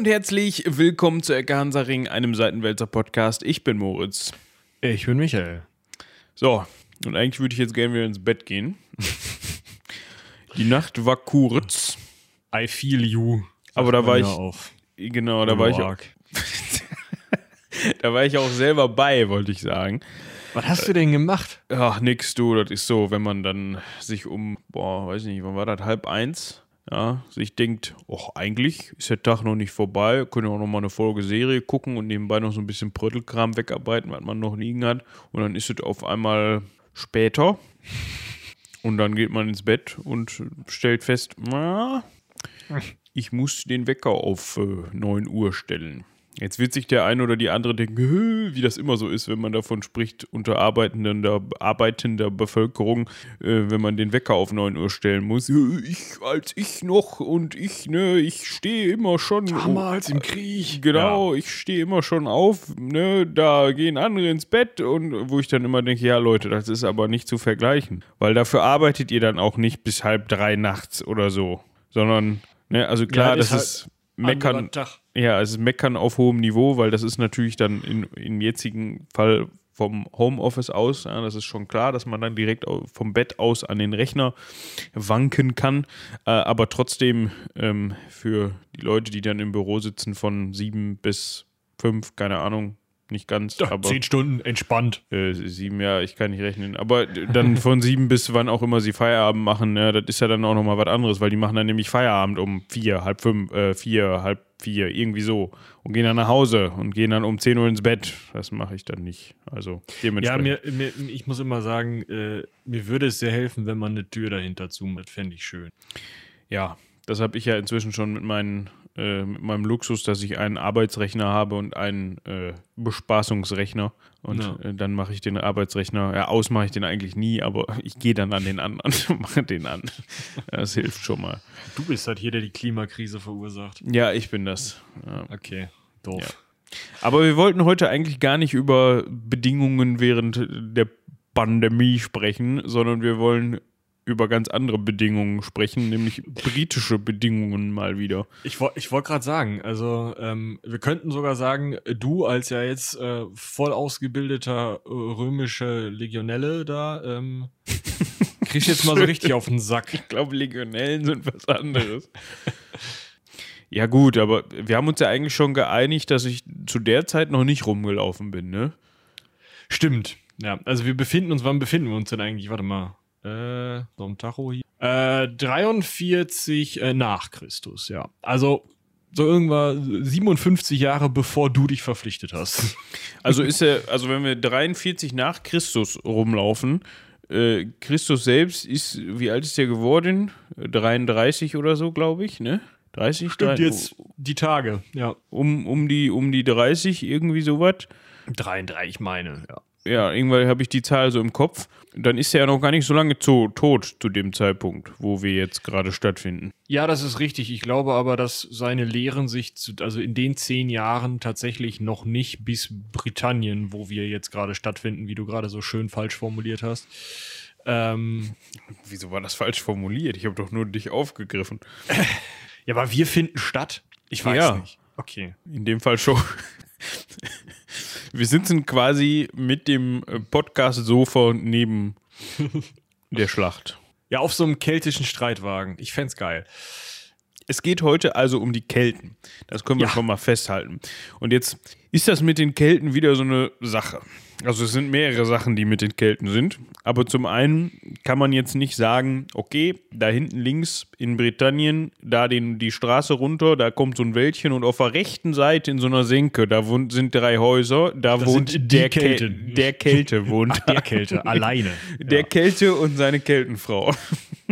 und herzlich willkommen zu Ecke Hansaring, einem Seitenwälzer Podcast. Ich bin Moritz. Ich bin Michael. So, und eigentlich würde ich jetzt gerne wieder ins Bett gehen. Die Nacht war kurz. I feel you. Aber da war ich. Auf. Genau, da war ich. Auch, da war ich auch selber bei, wollte ich sagen. Was hast du denn gemacht? Ach, nix, du. Das ist so, wenn man dann sich um, boah, weiß nicht, wann war das, halb eins, ja, sich denkt, ach, eigentlich ist der Tag noch nicht vorbei, können auch noch mal eine Folge Serie gucken und nebenbei noch so ein bisschen Bröttelkram wegarbeiten, was man noch liegen hat. Und dann ist es auf einmal später. Und dann geht man ins Bett und stellt fest, na, ich muss den Wecker auf äh, 9 Uhr stellen. Jetzt wird sich der eine oder die andere denken, wie das immer so ist, wenn man davon spricht, unter arbeitender, arbeitender Bevölkerung, äh, wenn man den Wecker auf 9 Uhr stellen muss. Ich als ich noch und ich, ne, ich stehe immer schon. Damals im Krieg. Genau, ja. ich stehe immer schon auf, ne, da gehen andere ins Bett und wo ich dann immer denke, ja Leute, das ist aber nicht zu vergleichen. Weil dafür arbeitet ihr dann auch nicht bis halb drei nachts oder so, sondern, ne, also klar, ja, das ist, ist Meckern. Ja, es ist Meckern auf hohem Niveau, weil das ist natürlich dann in, im jetzigen Fall vom Homeoffice aus, ja, das ist schon klar, dass man dann direkt vom Bett aus an den Rechner wanken kann. Äh, aber trotzdem ähm, für die Leute, die dann im Büro sitzen von sieben bis fünf, keine Ahnung, nicht ganz. Doch, aber zehn Stunden entspannt. Äh, sieben, ja, ich kann nicht rechnen. Aber dann von sieben bis wann auch immer sie Feierabend machen, ja, das ist ja dann auch nochmal was anderes, weil die machen dann nämlich Feierabend um vier, halb fünf, äh, vier, halb vier, irgendwie so. Und gehen dann nach Hause und gehen dann um zehn Uhr ins Bett. Das mache ich dann nicht. Also dementsprechend. Ja, mir, mir, ich muss immer sagen, äh, mir würde es sehr helfen, wenn man eine Tür dahinter zumacht. Fände ich schön. Ja, das habe ich ja inzwischen schon mit meinen äh, mit meinem Luxus, dass ich einen Arbeitsrechner habe und einen äh, Bespaßungsrechner. Und ja. äh, dann mache ich den Arbeitsrechner, ja, aus mache ich den eigentlich nie, aber ich gehe dann an den anderen und mache den an. Das hilft schon mal. Du bist halt hier, der die Klimakrise verursacht. Ja, ich bin das. Ja. Okay, doof. Ja. Aber wir wollten heute eigentlich gar nicht über Bedingungen während der Pandemie sprechen, sondern wir wollen über ganz andere Bedingungen sprechen, nämlich britische Bedingungen mal wieder. Ich, ich wollte gerade sagen, also ähm, wir könnten sogar sagen, du als ja jetzt äh, voll ausgebildeter äh, römische Legionelle da, ähm, kriegst jetzt mal so richtig auf den Sack. Ich glaube, Legionellen sind was anderes. ja gut, aber wir haben uns ja eigentlich schon geeinigt, dass ich zu der Zeit noch nicht rumgelaufen bin, ne? Stimmt. Ja, also wir befinden uns, wann befinden wir uns denn eigentlich? Warte mal. Äh, so ein Tacho hier. Äh, 43 äh, nach Christus, ja. Also so irgendwann 57 Jahre bevor du dich verpflichtet hast. Also ist er, also wenn wir 43 nach Christus rumlaufen, äh, Christus selbst ist, wie alt ist er geworden? 33 oder so, glaube ich, ne? 30? Stimmt 3, jetzt die Tage, ja. Um, um, die, um die 30, irgendwie sowas. 33, meine, ja ja, irgendwann habe ich die Zahl so im Kopf. Dann ist er ja noch gar nicht so lange zu, tot zu dem Zeitpunkt, wo wir jetzt gerade stattfinden. Ja, das ist richtig. Ich glaube aber, dass seine Lehren sich, zu, also in den zehn Jahren tatsächlich noch nicht bis Britannien, wo wir jetzt gerade stattfinden, wie du gerade so schön falsch formuliert hast. Ähm, Wieso war das falsch formuliert? Ich habe doch nur dich aufgegriffen. ja, aber wir finden statt. Ich weiß ja. nicht. Okay. In dem Fall schon. Wir sitzen quasi mit dem äh, Podcast-Sofa neben der Schlacht. Ja, auf so einem keltischen Streitwagen. Ich fände geil. Es geht heute also um die Kelten. Das können wir ja. schon mal festhalten. Und jetzt ist das mit den Kelten wieder so eine Sache. Also es sind mehrere Sachen, die mit den Kelten sind. Aber zum einen kann man jetzt nicht sagen, okay, da hinten links in Britannien, da den, die Straße runter, da kommt so ein Wäldchen und auf der rechten Seite in so einer Senke, da wohnt, sind drei Häuser, da das wohnt der, Kälte. der Kälte wohnt. Ach, der Kälte, alleine. Der ja. Kälte und seine Keltenfrau.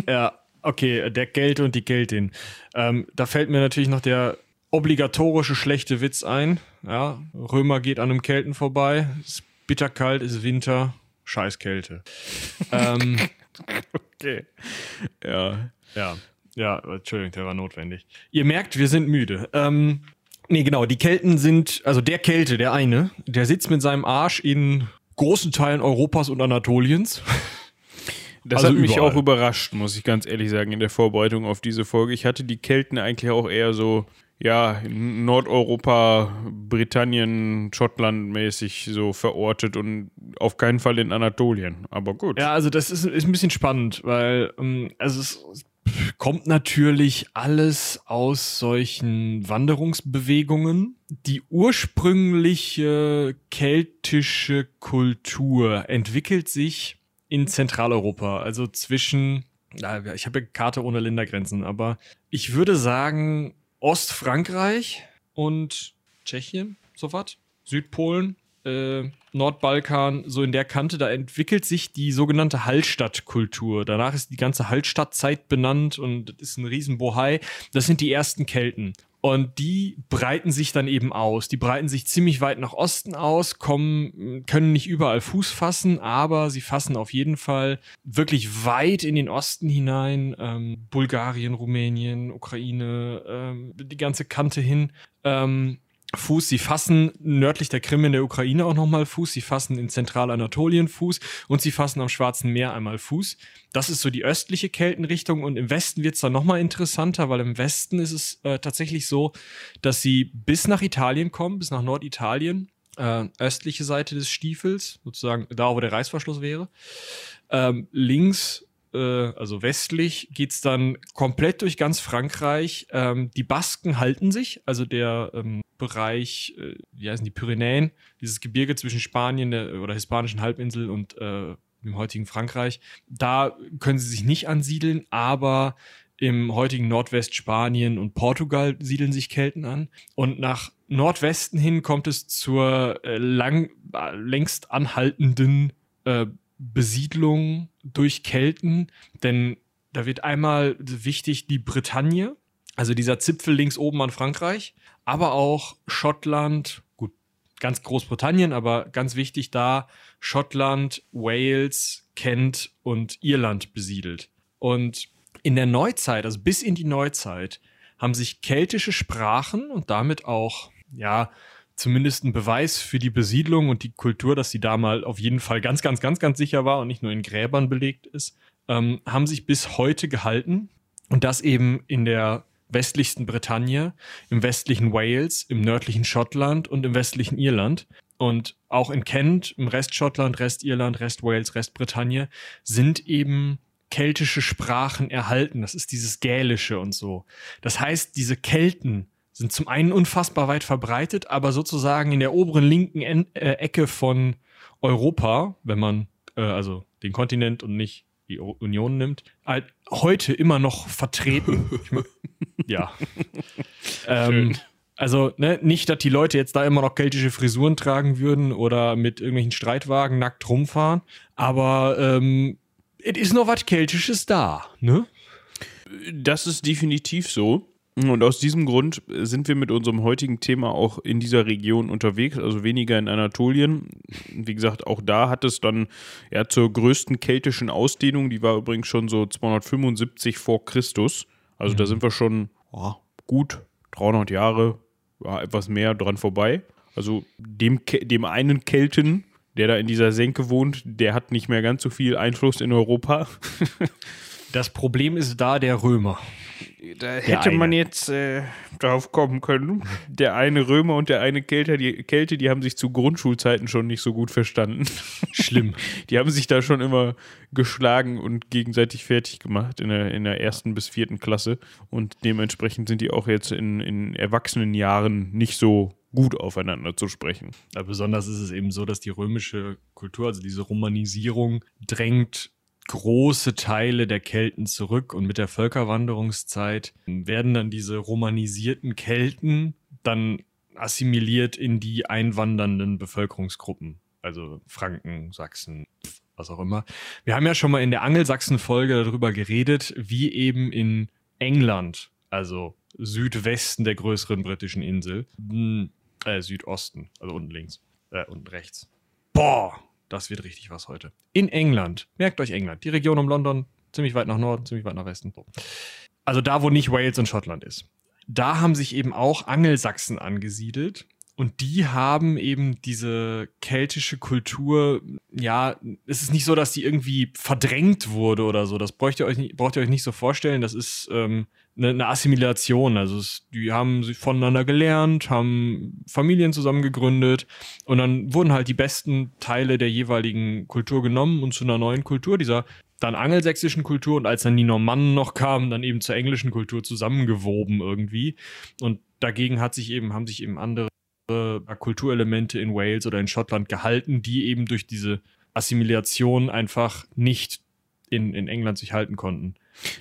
Ja, okay, der Kälte und die Keltin. Ähm, da fällt mir natürlich noch der obligatorische schlechte Witz ein. Ja, Römer geht an einem Kelten vorbei, ist bitterkalt, ist Winter, scheiß Kälte. ähm, okay. Ja. Ja. Ja, Entschuldigung, der war notwendig. Ihr merkt, wir sind müde. Ähm, nee, genau, die Kelten sind, also der Kälte, der eine, der sitzt mit seinem Arsch in großen Teilen Europas und Anatoliens. Das also hat mich überall. auch überrascht, muss ich ganz ehrlich sagen, in der Vorbereitung auf diese Folge. Ich hatte die Kelten eigentlich auch eher so ja, in Nordeuropa, Britannien, Schottland mäßig so verortet und auf keinen Fall in Anatolien. Aber gut. Ja, also das ist, ist ein bisschen spannend, weil ähm, also es kommt natürlich alles aus solchen Wanderungsbewegungen. Die ursprüngliche keltische Kultur entwickelt sich in Zentraleuropa, also zwischen, ich habe Karte ohne Ländergrenzen, aber ich würde sagen Ostfrankreich und Tschechien, so was, Südpolen, äh, Nordbalkan, so in der Kante, da entwickelt sich die sogenannte Hallstattkultur. Danach ist die ganze Hallstattzeit benannt und das ist ein Riesenbohai. Das sind die ersten Kelten. Und die breiten sich dann eben aus. Die breiten sich ziemlich weit nach Osten aus, kommen, können nicht überall Fuß fassen, aber sie fassen auf jeden Fall wirklich weit in den Osten hinein. Ähm, Bulgarien, Rumänien, Ukraine, ähm, die ganze Kante hin. Ähm, Fuß. Sie fassen nördlich der Krim in der Ukraine auch nochmal Fuß. Sie fassen in Zentralanatolien Fuß und sie fassen am Schwarzen Meer einmal Fuß. Das ist so die östliche Keltenrichtung und im Westen wird es dann nochmal interessanter, weil im Westen ist es äh, tatsächlich so, dass sie bis nach Italien kommen, bis nach Norditalien, äh, östliche Seite des Stiefels, sozusagen da, wo der Reißverschluss wäre. Ähm, links also westlich, geht es dann komplett durch ganz Frankreich. Ähm, die Basken halten sich, also der ähm, Bereich, äh, wie heißen die Pyrenäen, dieses Gebirge zwischen Spanien der, oder hispanischen Halbinsel und äh, dem heutigen Frankreich. Da können sie sich nicht ansiedeln, aber im heutigen Nordwestspanien und Portugal siedeln sich Kelten an. Und nach Nordwesten hin kommt es zur äh, lang, äh, längst anhaltenden äh, Besiedlung durch Kelten, denn da wird einmal wichtig die Bretagne, also dieser Zipfel links oben an Frankreich, aber auch Schottland, gut, ganz Großbritannien, aber ganz wichtig da, Schottland, Wales, Kent und Irland besiedelt. Und in der Neuzeit, also bis in die Neuzeit, haben sich keltische Sprachen und damit auch, ja, zumindest ein Beweis für die Besiedlung und die Kultur, dass sie da mal auf jeden Fall ganz, ganz, ganz, ganz sicher war und nicht nur in Gräbern belegt ist, ähm, haben sich bis heute gehalten. Und das eben in der westlichsten Bretagne, im westlichen Wales, im nördlichen Schottland und im westlichen Irland. Und auch in Kent, im Rest Schottland, Rest Irland, Rest Wales, Rest Bretagne sind eben keltische Sprachen erhalten. Das ist dieses Gälische und so. Das heißt, diese Kelten sind zum einen unfassbar weit verbreitet, aber sozusagen in der oberen linken en äh, Ecke von Europa, wenn man äh, also den Kontinent und nicht die Union nimmt, halt heute immer noch vertreten. ja. ähm, also ne, nicht, dass die Leute jetzt da immer noch keltische Frisuren tragen würden oder mit irgendwelchen Streitwagen nackt rumfahren, aber ähm, es ist noch was Keltisches da, ne? Das ist definitiv so. Und aus diesem Grund sind wir mit unserem heutigen Thema auch in dieser Region unterwegs, also weniger in Anatolien. Wie gesagt, auch da hat es dann ja zur größten keltischen Ausdehnung, die war übrigens schon so 275 vor Christus. Also mhm. da sind wir schon oh, gut 300 Jahre, ja, etwas mehr dran vorbei. Also dem, dem einen Kelten, der da in dieser Senke wohnt, der hat nicht mehr ganz so viel Einfluss in Europa. Das Problem ist da der Römer. Da hätte man jetzt äh, drauf kommen können. Der eine Römer und der eine Kälte die, Kälte, die haben sich zu Grundschulzeiten schon nicht so gut verstanden. Schlimm. Die haben sich da schon immer geschlagen und gegenseitig fertig gemacht in der, in der ersten bis vierten Klasse. Und dementsprechend sind die auch jetzt in, in erwachsenen Jahren nicht so gut aufeinander zu sprechen. Ja, besonders ist es eben so, dass die römische Kultur, also diese Romanisierung, drängt große Teile der Kelten zurück und mit der Völkerwanderungszeit werden dann diese romanisierten Kelten dann assimiliert in die einwandernden Bevölkerungsgruppen, also Franken, Sachsen, was auch immer. Wir haben ja schon mal in der Angelsachsen-Folge darüber geredet, wie eben in England, also Südwesten der größeren britischen Insel, äh, Südosten, also unten links, äh, unten rechts. Boah, das wird richtig was heute. In England. Merkt euch England. Die Region um London, ziemlich weit nach Norden, ziemlich weit nach Westen. Also da, wo nicht Wales und Schottland ist. Da haben sich eben auch Angelsachsen angesiedelt. Und die haben eben diese keltische Kultur, ja, es ist nicht so, dass die irgendwie verdrängt wurde oder so. Das braucht ihr euch nicht, braucht ihr euch nicht so vorstellen. Das ist ähm, eine, eine Assimilation. Also es, die haben sich voneinander gelernt, haben Familien zusammen gegründet und dann wurden halt die besten Teile der jeweiligen Kultur genommen und zu einer neuen Kultur, dieser dann angelsächsischen Kultur und als dann die Normannen noch kamen, dann eben zur englischen Kultur zusammengewoben irgendwie. Und dagegen hat sich eben, haben sich eben andere Kulturelemente in Wales oder in Schottland gehalten, die eben durch diese Assimilation einfach nicht in, in England sich halten konnten.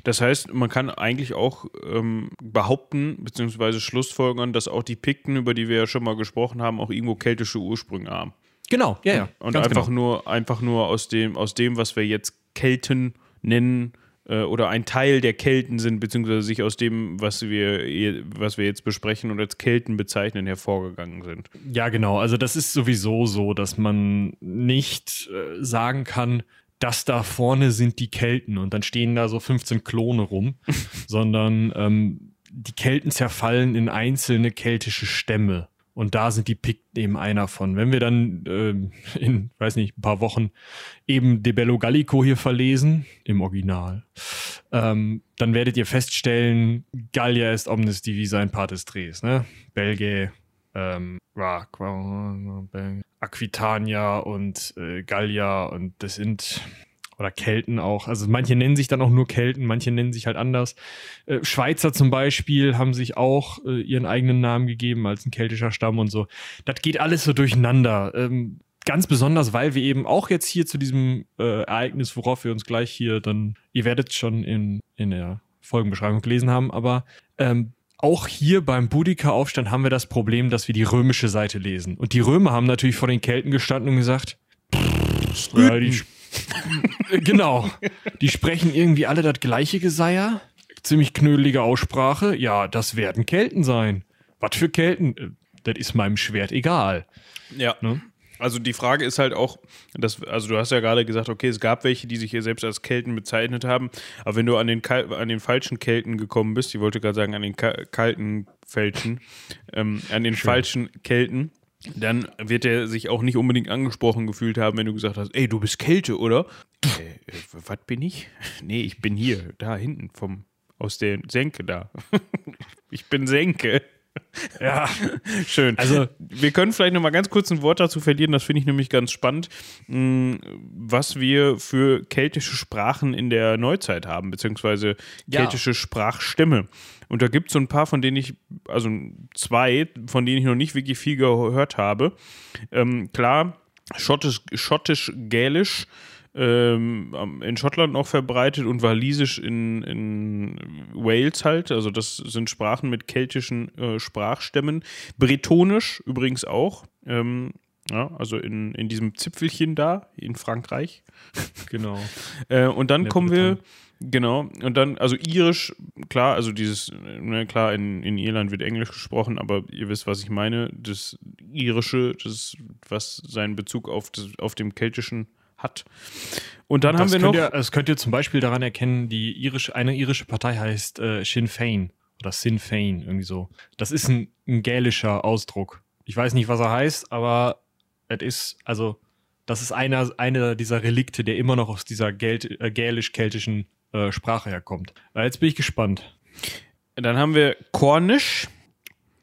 Das heißt, man kann eigentlich auch ähm, behaupten, beziehungsweise schlussfolgern, dass auch die Pikten, über die wir ja schon mal gesprochen haben, auch irgendwo keltische Ursprünge haben. Genau, ja, ja. Und einfach genau. nur, einfach nur aus dem, aus dem, was wir jetzt Kelten nennen, äh, oder ein Teil der Kelten sind, beziehungsweise sich aus dem, was wir, was wir jetzt besprechen und als Kelten bezeichnen, hervorgegangen sind. Ja, genau. Also das ist sowieso so, dass man nicht äh, sagen kann, das da vorne sind die Kelten und dann stehen da so 15 Klone rum, sondern ähm, die Kelten zerfallen in einzelne keltische Stämme. Und da sind die Pikten eben einer von. Wenn wir dann äh, in, weiß nicht, ein paar Wochen eben De Bello Gallico hier verlesen, im Original, ähm, dann werdet ihr feststellen, Gallia ist omnis divisa in partes tres, ne? Belge, ähm, Aquitania und äh, Gallia und das sind oder Kelten auch. Also manche nennen sich dann auch nur Kelten, manche nennen sich halt anders. Äh, Schweizer zum Beispiel haben sich auch äh, ihren eigenen Namen gegeben als ein keltischer Stamm und so. Das geht alles so durcheinander. Ähm, ganz besonders, weil wir eben auch jetzt hier zu diesem äh, Ereignis, worauf wir uns gleich hier dann, ihr werdet schon in, in der Folgenbeschreibung gelesen haben, aber ähm, auch hier beim Boudica-Aufstand haben wir das Problem, dass wir die römische Seite lesen. Und die Römer haben natürlich vor den Kelten gestanden und gesagt, ja, die, genau. Die sprechen irgendwie alle das gleiche Geseier. Ziemlich knödelige Aussprache. Ja, das werden Kelten sein. Was für Kelten? Äh, das ist meinem Schwert egal. Ja. Ne? Also die Frage ist halt auch, dass, also du hast ja gerade gesagt, okay, es gab welche, die sich hier selbst als Kelten bezeichnet haben, aber wenn du an den, an den falschen Kelten gekommen bist, ich wollte gerade sagen, an den kalten Fälschen, ähm, an den Schön. falschen Kelten, dann wird er sich auch nicht unbedingt angesprochen gefühlt haben, wenn du gesagt hast, ey, du bist Kälte, oder? Äh, äh, was bin ich? Nee, ich bin hier, da hinten, vom, aus der Senke da. ich bin Senke. Ja, schön. Also, wir können vielleicht noch mal ganz kurz ein Wort dazu verlieren, das finde ich nämlich ganz spannend, hm, was wir für keltische Sprachen in der Neuzeit haben, beziehungsweise keltische ja. Sprachstämme. Und da gibt es so ein paar, von denen ich, also zwei, von denen ich noch nicht wirklich viel gehört habe. Ähm, klar, Schottisch-Gälisch. schottisch gälisch ähm, in Schottland noch verbreitet und Walisisch in, in Wales halt. Also das sind Sprachen mit keltischen äh, Sprachstämmen. Bretonisch übrigens auch. Ähm, ja, also in, in diesem Zipfelchen da in Frankreich. Genau. äh, und dann kommen wir, genau, und dann, also irisch, klar, also dieses, ne, klar, in, in Irland wird Englisch gesprochen, aber ihr wisst, was ich meine. Das irische, das was seinen Bezug auf, das, auf dem keltischen hat. Und dann das haben wir noch. Ihr, das könnt ihr zum Beispiel daran erkennen, die irische, eine irische Partei heißt äh, Sinn Fein oder Sinn Fein, irgendwie so. Das ist ein, ein gälischer Ausdruck. Ich weiß nicht, was er heißt, aber es ist, also, das ist einer, einer dieser Relikte, der immer noch aus dieser äh, gälisch-keltischen äh, Sprache herkommt. Äh, jetzt bin ich gespannt. Dann haben wir Cornish.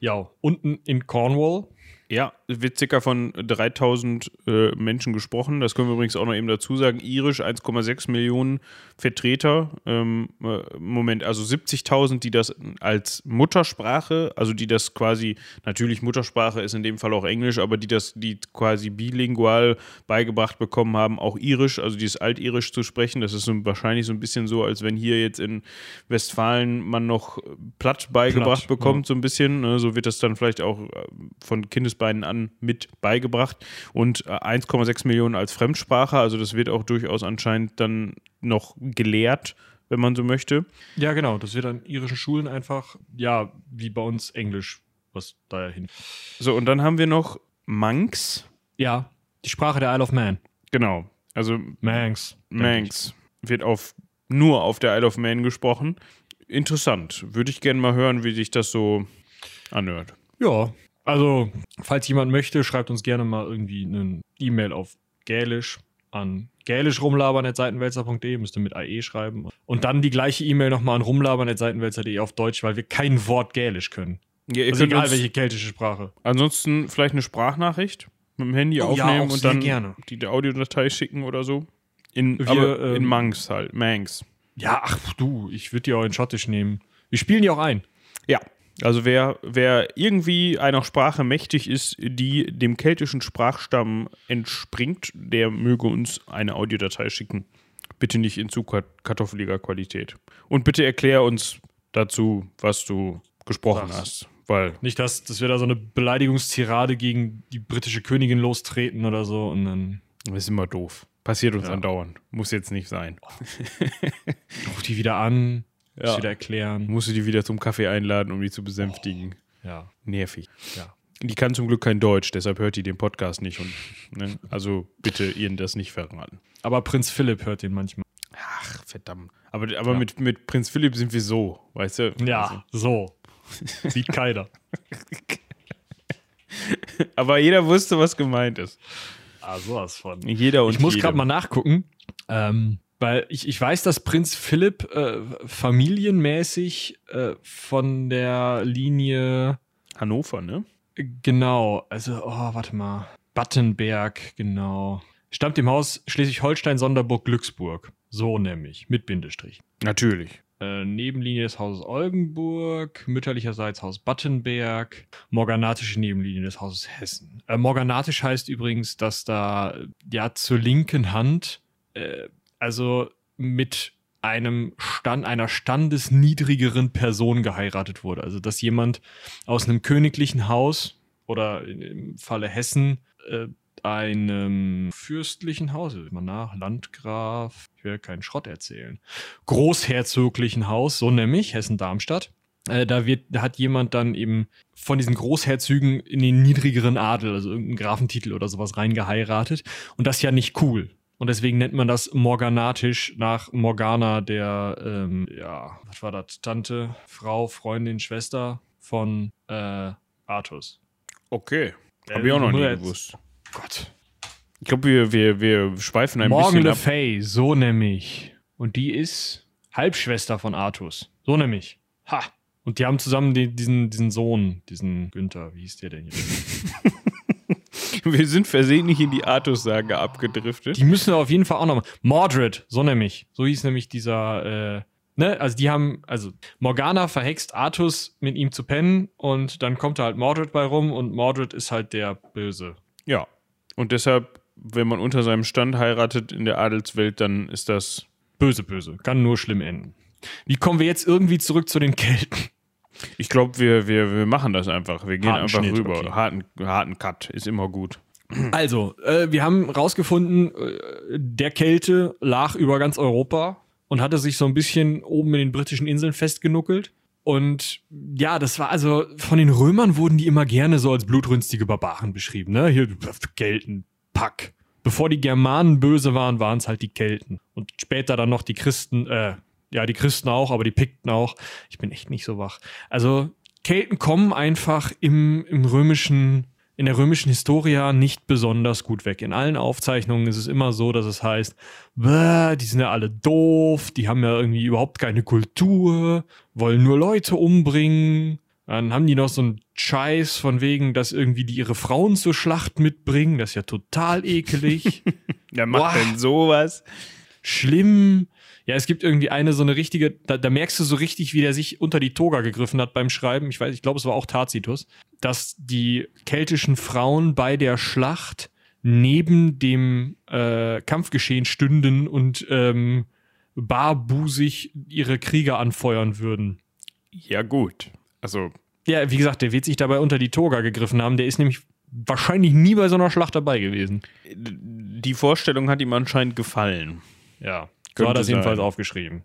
Ja, unten in Cornwall. Ja, wird circa von 3000 äh, Menschen gesprochen. Das können wir übrigens auch noch eben dazu sagen. Irisch 1,6 Millionen Vertreter. Ähm, äh, Moment, also 70.000, die das als Muttersprache, also die das quasi, natürlich Muttersprache ist in dem Fall auch Englisch, aber die das, die quasi bilingual beigebracht bekommen haben, auch Irisch, also dieses Altirisch zu sprechen. Das ist so, wahrscheinlich so ein bisschen so, als wenn hier jetzt in Westfalen man noch Platt beigebracht Platt, bekommt, ja. so ein bisschen. Ne? So wird das dann vielleicht auch äh, von Kindesbeinen Kindesbeinen an mit beigebracht und 1,6 äh, Millionen als Fremdsprache. Also das wird auch durchaus anscheinend dann noch gelehrt, wenn man so möchte. Ja, genau. Das wird an irischen Schulen einfach, ja, wie bei uns Englisch, was dahin. So, und dann haben wir noch Manx. Ja, die Sprache der Isle of Man. Genau. Also Manx. Manx wird auf, nur auf der Isle of Man gesprochen. Interessant. Würde ich gerne mal hören, wie sich das so anhört. Ja, also, falls jemand möchte, schreibt uns gerne mal irgendwie eine E-Mail auf Gälisch an gälisch rumlabern.seitenwälzer.de, müsst ihr mit AE schreiben. Und dann die gleiche E-Mail nochmal an rumlabern.seitenwälzer.de auf Deutsch, weil wir kein Wort gälisch können. Ja, Also egal welche keltische Sprache. ansonsten vielleicht eine Sprachnachricht mit dem Handy Oh ja, aufnehmen auch und dann gerne. die Audiodatei schicken oder so. In, Wir, aber in ähm, Manx halt, Manx. Ja, ach du, ich würde die auch in Schottisch nehmen. Wir spielen die auch ein. Ja. Also wer, wer irgendwie einer Sprache mächtig ist, die dem keltischen Sprachstamm entspringt, der möge uns eine Audiodatei schicken. Bitte nicht in zu kartoffeliger Qualität. Und bitte erklär uns dazu, was du gesprochen Was? hast. Weil, Nicht, dass, dass wir da so eine Beleidigungstirade gegen die britische Königin lostreten oder so und dann das ist immer doof. Passiert uns Ja. andauernd. Muss jetzt nicht sein. ruf die wieder an, Ja. muss wieder erklären. Musst du die wieder zum Kaffee einladen, um die zu besänftigen. Ja, Nervig. ja. Die kann zum Glück kein Deutsch, deshalb hört die den Podcast nicht. Und, ne? Also bitte ihren das nicht verraten. Aber Prinz Philipp hört den manchmal. Ach, verdammt. Aber, aber Ja. mit, mit Prinz Philipp sind wir so, weißt du? Also, Ja, so. Sieht keiner. aber jeder wusste, was gemeint ist. Ah, sowas von. Jeder und Ich muss gerade mal nachgucken, ähm, weil ich, ich weiß, dass Prinz Philipp äh, familienmäßig äh, von der Linie Hannover, ne? genau, also, oh, warte mal, Battenberg, genau, stammt im Haus Schleswig-Holstein, Sonderburg, Glücksburg. So nämlich, mit Bindestrich. Natürlich. Äh, Nebenlinie des Hauses Oldenburg, mütterlicherseits Haus Battenberg, morganatische Nebenlinie des Hauses Hessen. Äh, morganatisch heißt übrigens, dass da ja zur linken Hand, äh, also mit einem Stand, einer standesniedrigeren Person geheiratet wurde. Also dass jemand aus einem königlichen Haus oder im Falle Hessen äh, einem fürstlichen Haus, mal nach, Landgraf, ich will keinen Schrott erzählen, großherzoglichen Haus, so nämlich Hessen-Darmstadt. Äh, da wird, da hat jemand dann eben von diesen Großherzügen in den niedrigeren Adel, also irgendeinen Grafentitel oder sowas reingeheiratet. Und das ist ja nicht cool. Und deswegen nennt man das morganatisch nach Morgana, der, ähm, ja, was war das? Tante, Frau, Freundin, Schwester von äh, Artus. Okay. Äh, Hab ich auch noch nie gewusst. Gott. Ich glaube, wir, wir, wir schweifen ein Morgan bisschen Le ab. Fay, so nämlich. Und die ist Halbschwester von Artus. So nämlich. Ha. Und die haben zusammen die, diesen, diesen Sohn, diesen Günther, wie hieß der denn jetzt? Wir sind versehentlich in die Artus-Sage abgedriftet. Die müssen wir auf jeden Fall auch noch mal. Mordred, so nämlich. So hieß nämlich dieser, äh, ne, also die haben, also Morgana verhext Artus mit ihm zu pennen und dann kommt da halt Mordred bei rum und Mordred ist halt der Böse. Ja. Und deshalb, wenn man unter seinem Stand heiratet in der Adelswelt, dann ist das. Böse, böse. Kann nur schlimm enden. Wie kommen wir jetzt irgendwie zurück zu den Kelten? Ich glaube, wir, wir, wir machen das einfach. Wir gehen Harten einfach Schnitt, rüber. okay. Harten, harten Cut ist immer gut. Also, äh, wir haben rausgefunden, äh, der Kälte lag über ganz Europa und hatte sich so ein bisschen oben in den britischen Inseln festgenuckelt. Und ja, das war also, von den Römern wurden die immer gerne so als blutrünstige Barbaren beschrieben, ne? Hier, Kelten, Pack. Bevor die Germanen böse waren, waren es halt die Kelten. Und später dann noch die Christen, äh, ja, die Christen auch, aber die Pikten auch. Ich bin echt nicht so wach. Also, Kelten kommen einfach im, im römischen, in der römischen Historia nicht besonders gut weg. In allen Aufzeichnungen ist es immer so, dass es heißt, "Bäh, die sind ja alle doof, die haben ja irgendwie überhaupt keine Kultur, wollen nur Leute umbringen. Dann haben die noch so einen Scheiß von wegen, dass irgendwie die ihre Frauen zur Schlacht mitbringen. Das ist ja total ekelig. Wer macht Boah. denn sowas? Schlimm. Ja, es gibt irgendwie eine so eine richtige, da, da merkst du so richtig, wie der sich unter die Toga gegriffen hat beim Schreiben. Ich weiß, ich glaube, es war auch Tacitus, dass die keltischen Frauen bei der Schlacht neben dem äh, Kampfgeschehen stünden und ähm, barbusig ihre Krieger anfeuern würden. Ja, gut. Also, Ja, wie gesagt, der wird sich dabei unter die Toga gegriffen haben. Der ist nämlich wahrscheinlich nie bei so einer Schlacht dabei gewesen. die Vorstellung hat ihm anscheinend gefallen. Ja, so hat er es jedenfalls aufgeschrieben.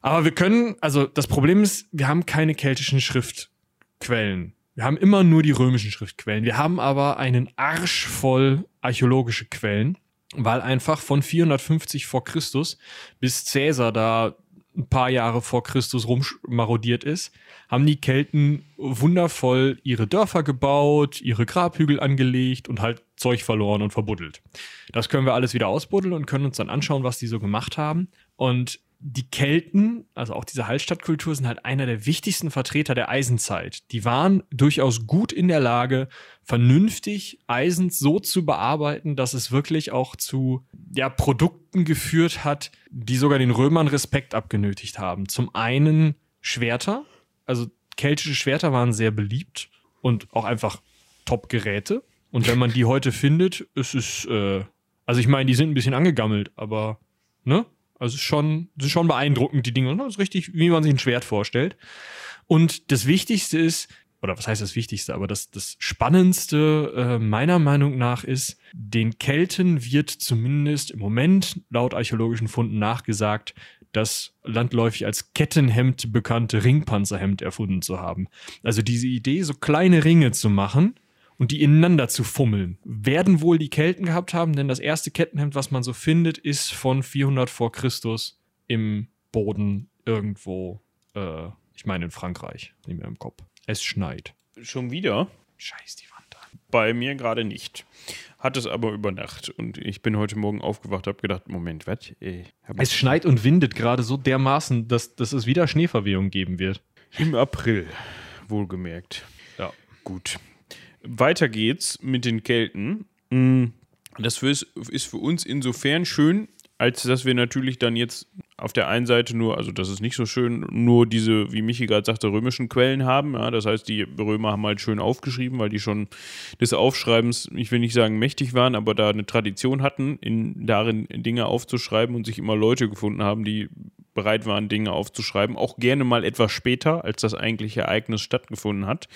Aber wir können, also das Problem ist, wir haben keine keltischen Schriftquellen. Wir haben immer nur die römischen Schriftquellen. Wir haben aber einen Arsch voll archäologische Quellen, weil einfach von 450 vor Christus bis Cäsar da ein paar Jahre vor Christus rummarodiert ist, haben die Kelten wundervoll ihre Dörfer gebaut, ihre Grabhügel angelegt und halt Zeug verloren und verbuddelt. Das können wir alles wieder ausbuddeln und können uns dann anschauen, was die so gemacht haben. Und die Kelten, also auch diese Hallstattkultur, sind halt einer der wichtigsten Vertreter der Eisenzeit. Die waren durchaus gut in der Lage, vernünftig Eisen so zu bearbeiten, dass es wirklich auch zu ja, Produkten geführt hat, die sogar den Römern Respekt abgenötigt haben. Zum einen Schwerter, also keltische Schwerter waren sehr beliebt und auch einfach Top-Geräte. Und wenn man die heute findet, ist es, äh, also ich meine, die sind ein bisschen angegammelt, aber, ne? Also schon, schon beeindruckend, die Dinge. Das ist richtig, wie man sich ein Schwert vorstellt. Und das Wichtigste ist, oder was heißt das Wichtigste, aber das, das Spannendste äh, meiner Meinung nach ist, den Kelten wird zumindest im Moment laut archäologischen Funden nachgesagt, das landläufig als Kettenhemd bekannte Ringpanzerhemd erfunden zu haben. Also diese Idee, so kleine Ringe zu machen, und die ineinander zu fummeln. Werden wohl die Kelten gehabt haben, denn das erste Kettenhemd, was man so findet, ist von 400 vor Christus im Boden irgendwo, äh, ich meine in Frankreich, nicht mehr im Kopf. Es schneit. Schon wieder? Scheiß die Wand an. Bei mir gerade nicht. Hat es aber über Nacht und ich bin heute Morgen aufgewacht, habe gedacht, Moment, was? Es schneit und windet gerade so dermaßen, dass, dass es wieder Schneeverwehung geben wird. Im April, wohlgemerkt. Ja, gut. Weiter geht's mit den Kelten. Mm, das ist für uns insofern schön, als dass wir natürlich dann jetzt auf der einen Seite nur, also das ist nicht so schön, nur diese, wie Michi gerade sagte, römischen Quellen haben. Ja, das heißt, die Römer haben halt schön aufgeschrieben, weil die schon des Aufschreibens, ich will nicht sagen mächtig waren, aber da eine Tradition hatten, in, darin Dinge aufzuschreiben und sich immer Leute gefunden haben, die bereit waren, Dinge aufzuschreiben. Auch gerne mal etwas später, als das eigentliche Ereignis stattgefunden hat.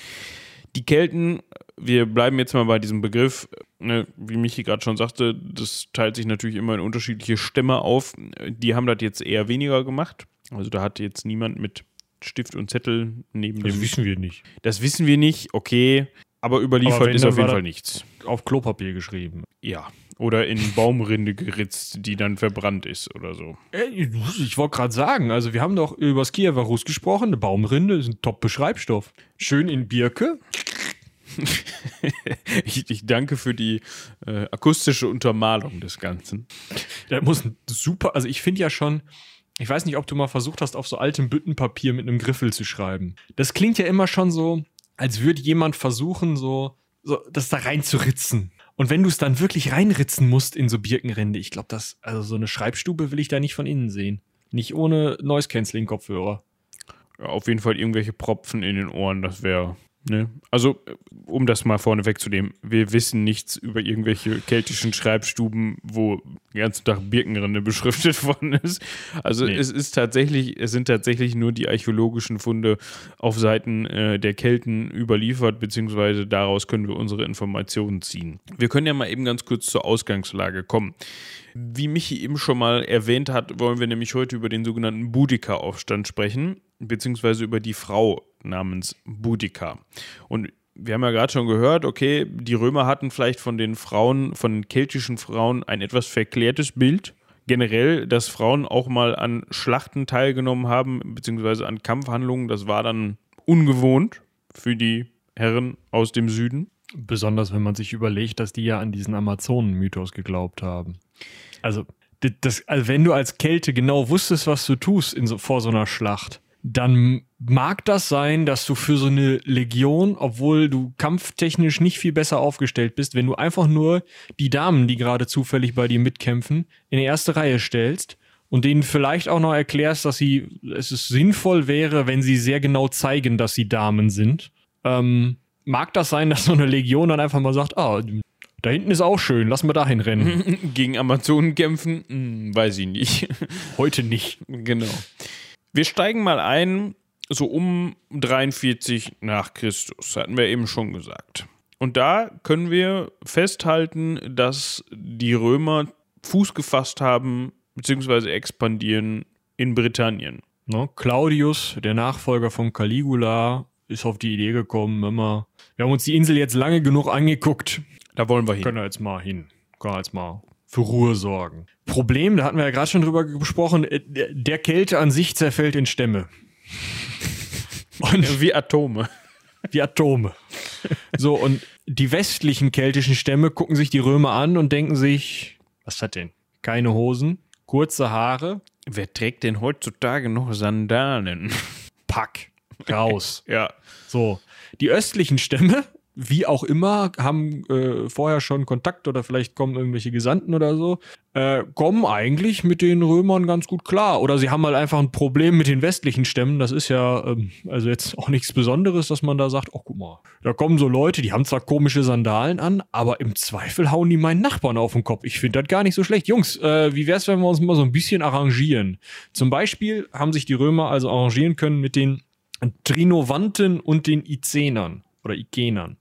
Die Kelten, wir bleiben jetzt mal bei diesem Begriff, ne, wie Michi gerade schon sagte, das teilt sich natürlich immer in unterschiedliche Stämme auf. Die haben das jetzt eher weniger gemacht. Also da hat jetzt niemand mit Stift und Zettel neben das dem. Das wissen wir nicht. Das wissen wir nicht, okay. Aber überliefert aber ist auf jeden Fall nichts. Auf Klopapier geschrieben. Ja. Oder in Baumrinde geritzt, die dann verbrannt ist oder so. Ich wollte gerade sagen, also wir haben doch über das Kiewer Russ gesprochen. Eine Baumrinde ist ein Top-Beschreibstoff. Schön in Birke. ich, ich, danke für die äh, akustische Untermalung des Ganzen. Der muss super, also ich finde ja schon, ich weiß nicht, ob du mal versucht hast, auf so altem Büttenpapier mit einem Griffel zu schreiben. Das klingt ja immer schon so, als würde jemand versuchen, so, so das da reinzuritzen. Und wenn du es dann wirklich reinritzen musst in so Birkenrinde, ich glaube, das, also so eine Schreibstube will ich da nicht von innen sehen. Nicht ohne Noise-Canceling-Kopfhörer. Ja, auf jeden Fall irgendwelche Propfen in den Ohren, das wäre Ne? Also, um das mal vorne wegzunehmen, wir wissen nichts über irgendwelche keltischen Schreibstuben, wo den ganzen Tag Birkenrinde beschriftet worden ist. Also nee. es ist tatsächlich, es sind tatsächlich nur die archäologischen Funde auf Seiten äh, der Kelten überliefert, beziehungsweise daraus können wir unsere Informationen ziehen. Wir können ja mal eben ganz kurz zur Ausgangslage kommen. Wie Michi eben schon mal erwähnt hat, wollen wir nämlich heute über den sogenannten Boudica-Aufstand sprechen, beziehungsweise über die Frau namens Boudica. Und wir haben ja gerade schon gehört, okay, die Römer hatten vielleicht von den Frauen, von keltischen Frauen ein etwas verklärtes Bild. Generell, dass Frauen auch mal an Schlachten teilgenommen haben, beziehungsweise an Kampfhandlungen, das war dann ungewohnt für die Herren aus dem Süden. Besonders wenn man sich überlegt, dass die ja an diesen Amazonen-Mythos geglaubt haben. Also, das, also wenn du als Kälte genau wusstest, was du tust in so, vor so einer Schlacht, dann mag das sein, dass du für so eine Legion, obwohl du kampftechnisch nicht viel besser aufgestellt bist, wenn du einfach nur die Damen, die gerade zufällig bei dir mitkämpfen, in die erste Reihe stellst und denen vielleicht auch noch erklärst, dass sie, es ist sinnvoll wäre, wenn sie sehr genau zeigen, dass sie Damen sind. Ähm, mag das sein, dass so eine Legion dann einfach mal sagt, ah, da hinten ist auch schön, lass mal dahin rennen. Gegen Amazonen kämpfen? Hm, weiß ich nicht. Heute nicht. Genau. Wir steigen mal ein, so um 43 nach Christus, hatten wir eben schon gesagt. Und da können wir festhalten, dass die Römer Fuß gefasst haben, beziehungsweise expandieren in Britannien. No, Claudius, der Nachfolger von Caligula, ist auf die Idee gekommen, immer, wir haben uns die Insel jetzt lange genug angeguckt. Da wollen wir hin. Können wir jetzt mal hin. Können wir jetzt mal für Ruhe sorgen. Problem, da hatten wir ja gerade schon drüber gesprochen, äh, der Kälte an sich zerfällt in Stämme. Und wie Atome. Wie Atome. So, und die westlichen keltischen Stämme gucken sich die Römer an und denken sich, was hat denn? Keine Hosen, kurze Haare. Wer trägt denn heutzutage noch Sandalen? Pack. Raus. ja. So. Die östlichen Stämme wie auch immer, haben äh, vorher schon Kontakt oder vielleicht kommen irgendwelche Gesandten oder so, äh, kommen eigentlich mit den Römern ganz gut klar. Oder sie haben halt einfach ein Problem mit den westlichen Stämmen. Das ist ja ähm, also jetzt auch nichts Besonderes, dass man da sagt, oh guck mal, da kommen so Leute, die haben zwar komische Sandalen an, aber im Zweifel hauen die meinen Nachbarn auf den Kopf. Ich finde das gar nicht so schlecht. Jungs, äh, wie wär's, wenn wir uns mal so ein bisschen arrangieren? Zum Beispiel haben sich die Römer also arrangieren können mit den Trinovanten und den Izenern oder Ikenern.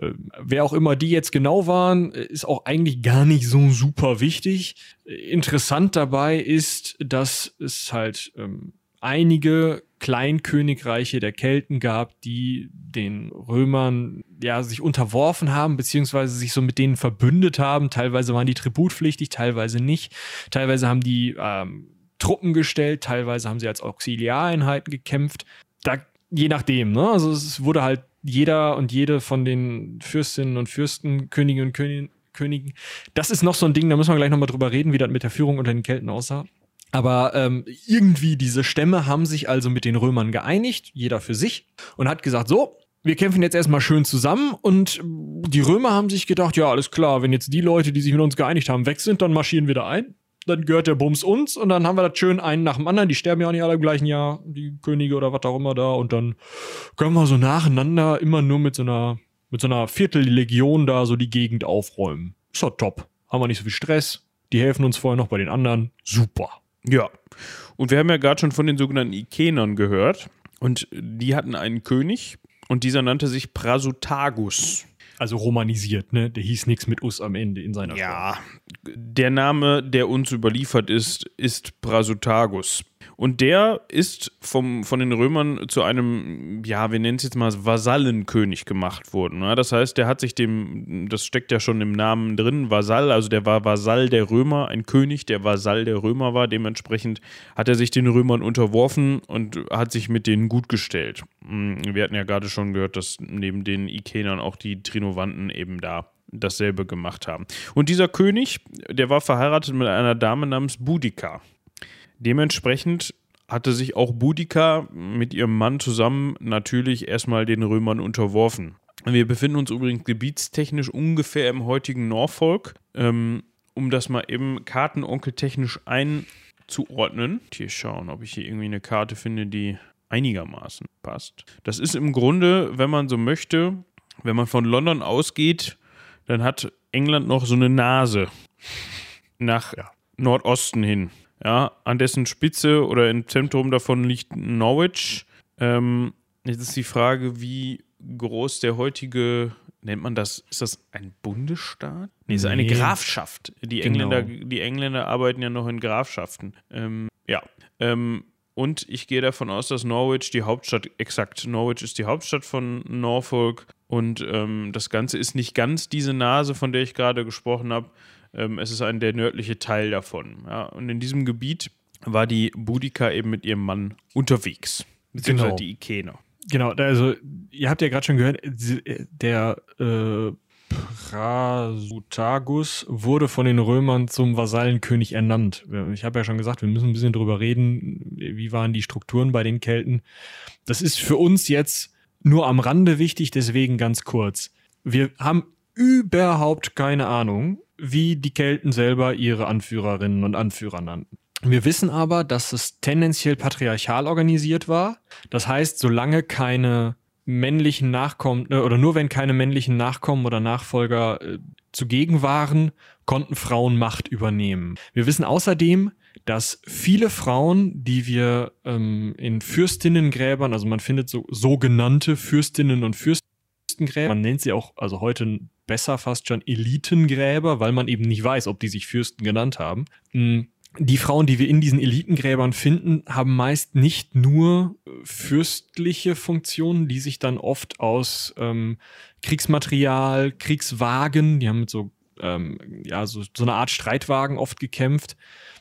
Äh, wer auch immer die jetzt genau waren, ist auch eigentlich gar nicht so super wichtig. Interessant dabei ist, dass es halt ähm, einige Kleinkönigreiche der Kelten gab, die den Römern ja sich unterworfen haben, beziehungsweise sich so mit denen verbündet haben. Teilweise waren die tributpflichtig, teilweise nicht. Teilweise haben die ähm, Truppen gestellt, teilweise haben sie als Auxiliareinheiten gekämpft. Da, je nachdem, ne? Also es wurde halt jeder und jede von den Fürstinnen und Fürsten, Königinnen und Königen, Königen. Das ist noch so ein Ding, da müssen wir gleich nochmal drüber reden, wie das mit der Führung unter den Kelten aussah. Aber ähm, irgendwie diese Stämme haben sich also mit den Römern geeinigt, jeder für sich, und hat gesagt, so, wir kämpfen jetzt erstmal schön zusammen und die Römer haben sich gedacht, ja, alles klar, wenn jetzt die Leute, die sich mit uns geeinigt haben, weg sind, dann marschieren wir da ein dann gehört der Bums uns und dann haben wir das schön einen nach dem anderen. Die sterben ja auch nicht alle im gleichen Jahr, die Könige oder was auch immer da. Und dann können wir so nacheinander immer nur mit so einer, mit so einer Viertellegion da so die Gegend aufräumen. Ist doch top. Haben wir nicht so viel Stress. Die helfen uns vorher noch bei den anderen. Super. Ja. Und wir haben ja gerade schon von den sogenannten Ikenern gehört. Und die hatten einen König und dieser nannte sich Prasutagus. Also romanisiert, ne? Der hieß nichts mit Us am Ende in seiner Ja, Sprache. der Name, der uns überliefert ist, ist Prasutagus. Und der ist vom, von den Römern zu einem, ja, wir nennen es jetzt mal Vasallenkönig gemacht worden. Ne? Das heißt, der hat sich dem, das steckt ja schon im Namen drin, Vasall, also der war Vasall der Römer, ein König, der Vasall der Römer war. Dementsprechend hat er sich den Römern unterworfen und hat sich mit denen gut gestellt. Hm, wir hatten ja gerade schon gehört, dass neben den Ikenern auch die Trinovanten eben da dasselbe gemacht haben. Und dieser König, der war verheiratet mit einer Dame namens Boudica. Dementsprechend hatte sich auch Boudica mit ihrem Mann zusammen natürlich erstmal den Römern unterworfen. Wir befinden uns übrigens gebietstechnisch ungefähr im heutigen Norfolk. Ähm, um das mal eben kartenonkeltechnisch einzuordnen. Hier schauen, ob ich hier irgendwie eine Karte finde, die einigermaßen passt. Das ist im Grunde, wenn man so möchte, wenn man von London ausgeht, dann hat England noch so eine Nase nach ja. Nordosten hin. Ja, an dessen Spitze oder im Zentrum davon liegt Norwich. Ähm, jetzt ist die Frage, wie groß der heutige, nennt man das, ist das ein Bundesstaat? Nee, ist nee. eine Grafschaft. Die, genau. Engländer, die Engländer arbeiten ja noch in Grafschaften. Ähm, ja. Ähm, und ich gehe davon aus, dass Norwich die Hauptstadt, exakt, Norwich ist die Hauptstadt von Norfolk. Und ähm, das Ganze ist nicht ganz diese Nase, von der ich gerade gesprochen habe, ähm, es ist ein der nördliche Teil davon. Ja? Und in diesem Gebiet war die Boudica eben mit ihrem Mann unterwegs. Beziehungsweise genau. die Ikener. Genau, also ihr habt ja gerade schon gehört, der äh, Prasutagus wurde von den Römern zum Vasallenkönig ernannt. Ich habe ja schon gesagt, wir müssen ein bisschen drüber reden, wie waren die Strukturen bei den Kelten. Das ist für uns jetzt nur am Rande wichtig, deswegen ganz kurz. Wir haben überhaupt keine Ahnung, wie die Kelten selber ihre Anführerinnen und Anführer nannten. Wir wissen aber, dass es tendenziell patriarchal organisiert war. Das heißt, solange keine männlichen Nachkommen äh, oder nur wenn keine männlichen Nachkommen oder Nachfolger äh, zugegen waren, konnten Frauen Macht übernehmen. Wir wissen außerdem, dass viele Frauen, die wir ähm, in Fürstinnengräbern, also man findet so sogenannte Fürstinnen und Fürstengräber, man nennt sie auch also heute besser fast schon Elitengräber, weil man eben nicht weiß, ob die sich Fürsten genannt haben. Hm, die Frauen, die wir in diesen Elitengräbern finden, haben meist nicht nur äh, fürstliche Funktionen, die sich dann oft aus ähm, Kriegsmaterial, Kriegswagen, die haben mit so ähm, ja, so, so eine Art Streitwagen oft gekämpft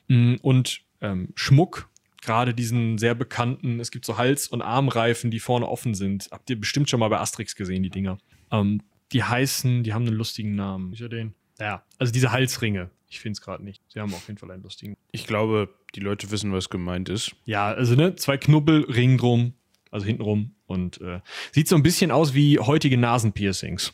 mm, und ähm, Schmuck, gerade diesen sehr bekannten, es gibt so Hals- und Armreifen, die vorne offen sind. Habt ihr bestimmt schon mal bei Asterix gesehen, die Dinger. Ähm, die heißen, die haben einen lustigen Namen. Ist ja den? Ja, also diese Halsringe. Ich finde es gerade nicht. Sie haben auf jeden Fall einen lustigen. Ich glaube, die Leute wissen, was gemeint ist. Ja, also ne, zwei Knubbel, Ring drum, also hintenrum. Und äh, sieht so ein bisschen aus wie heutige Nasenpiercings.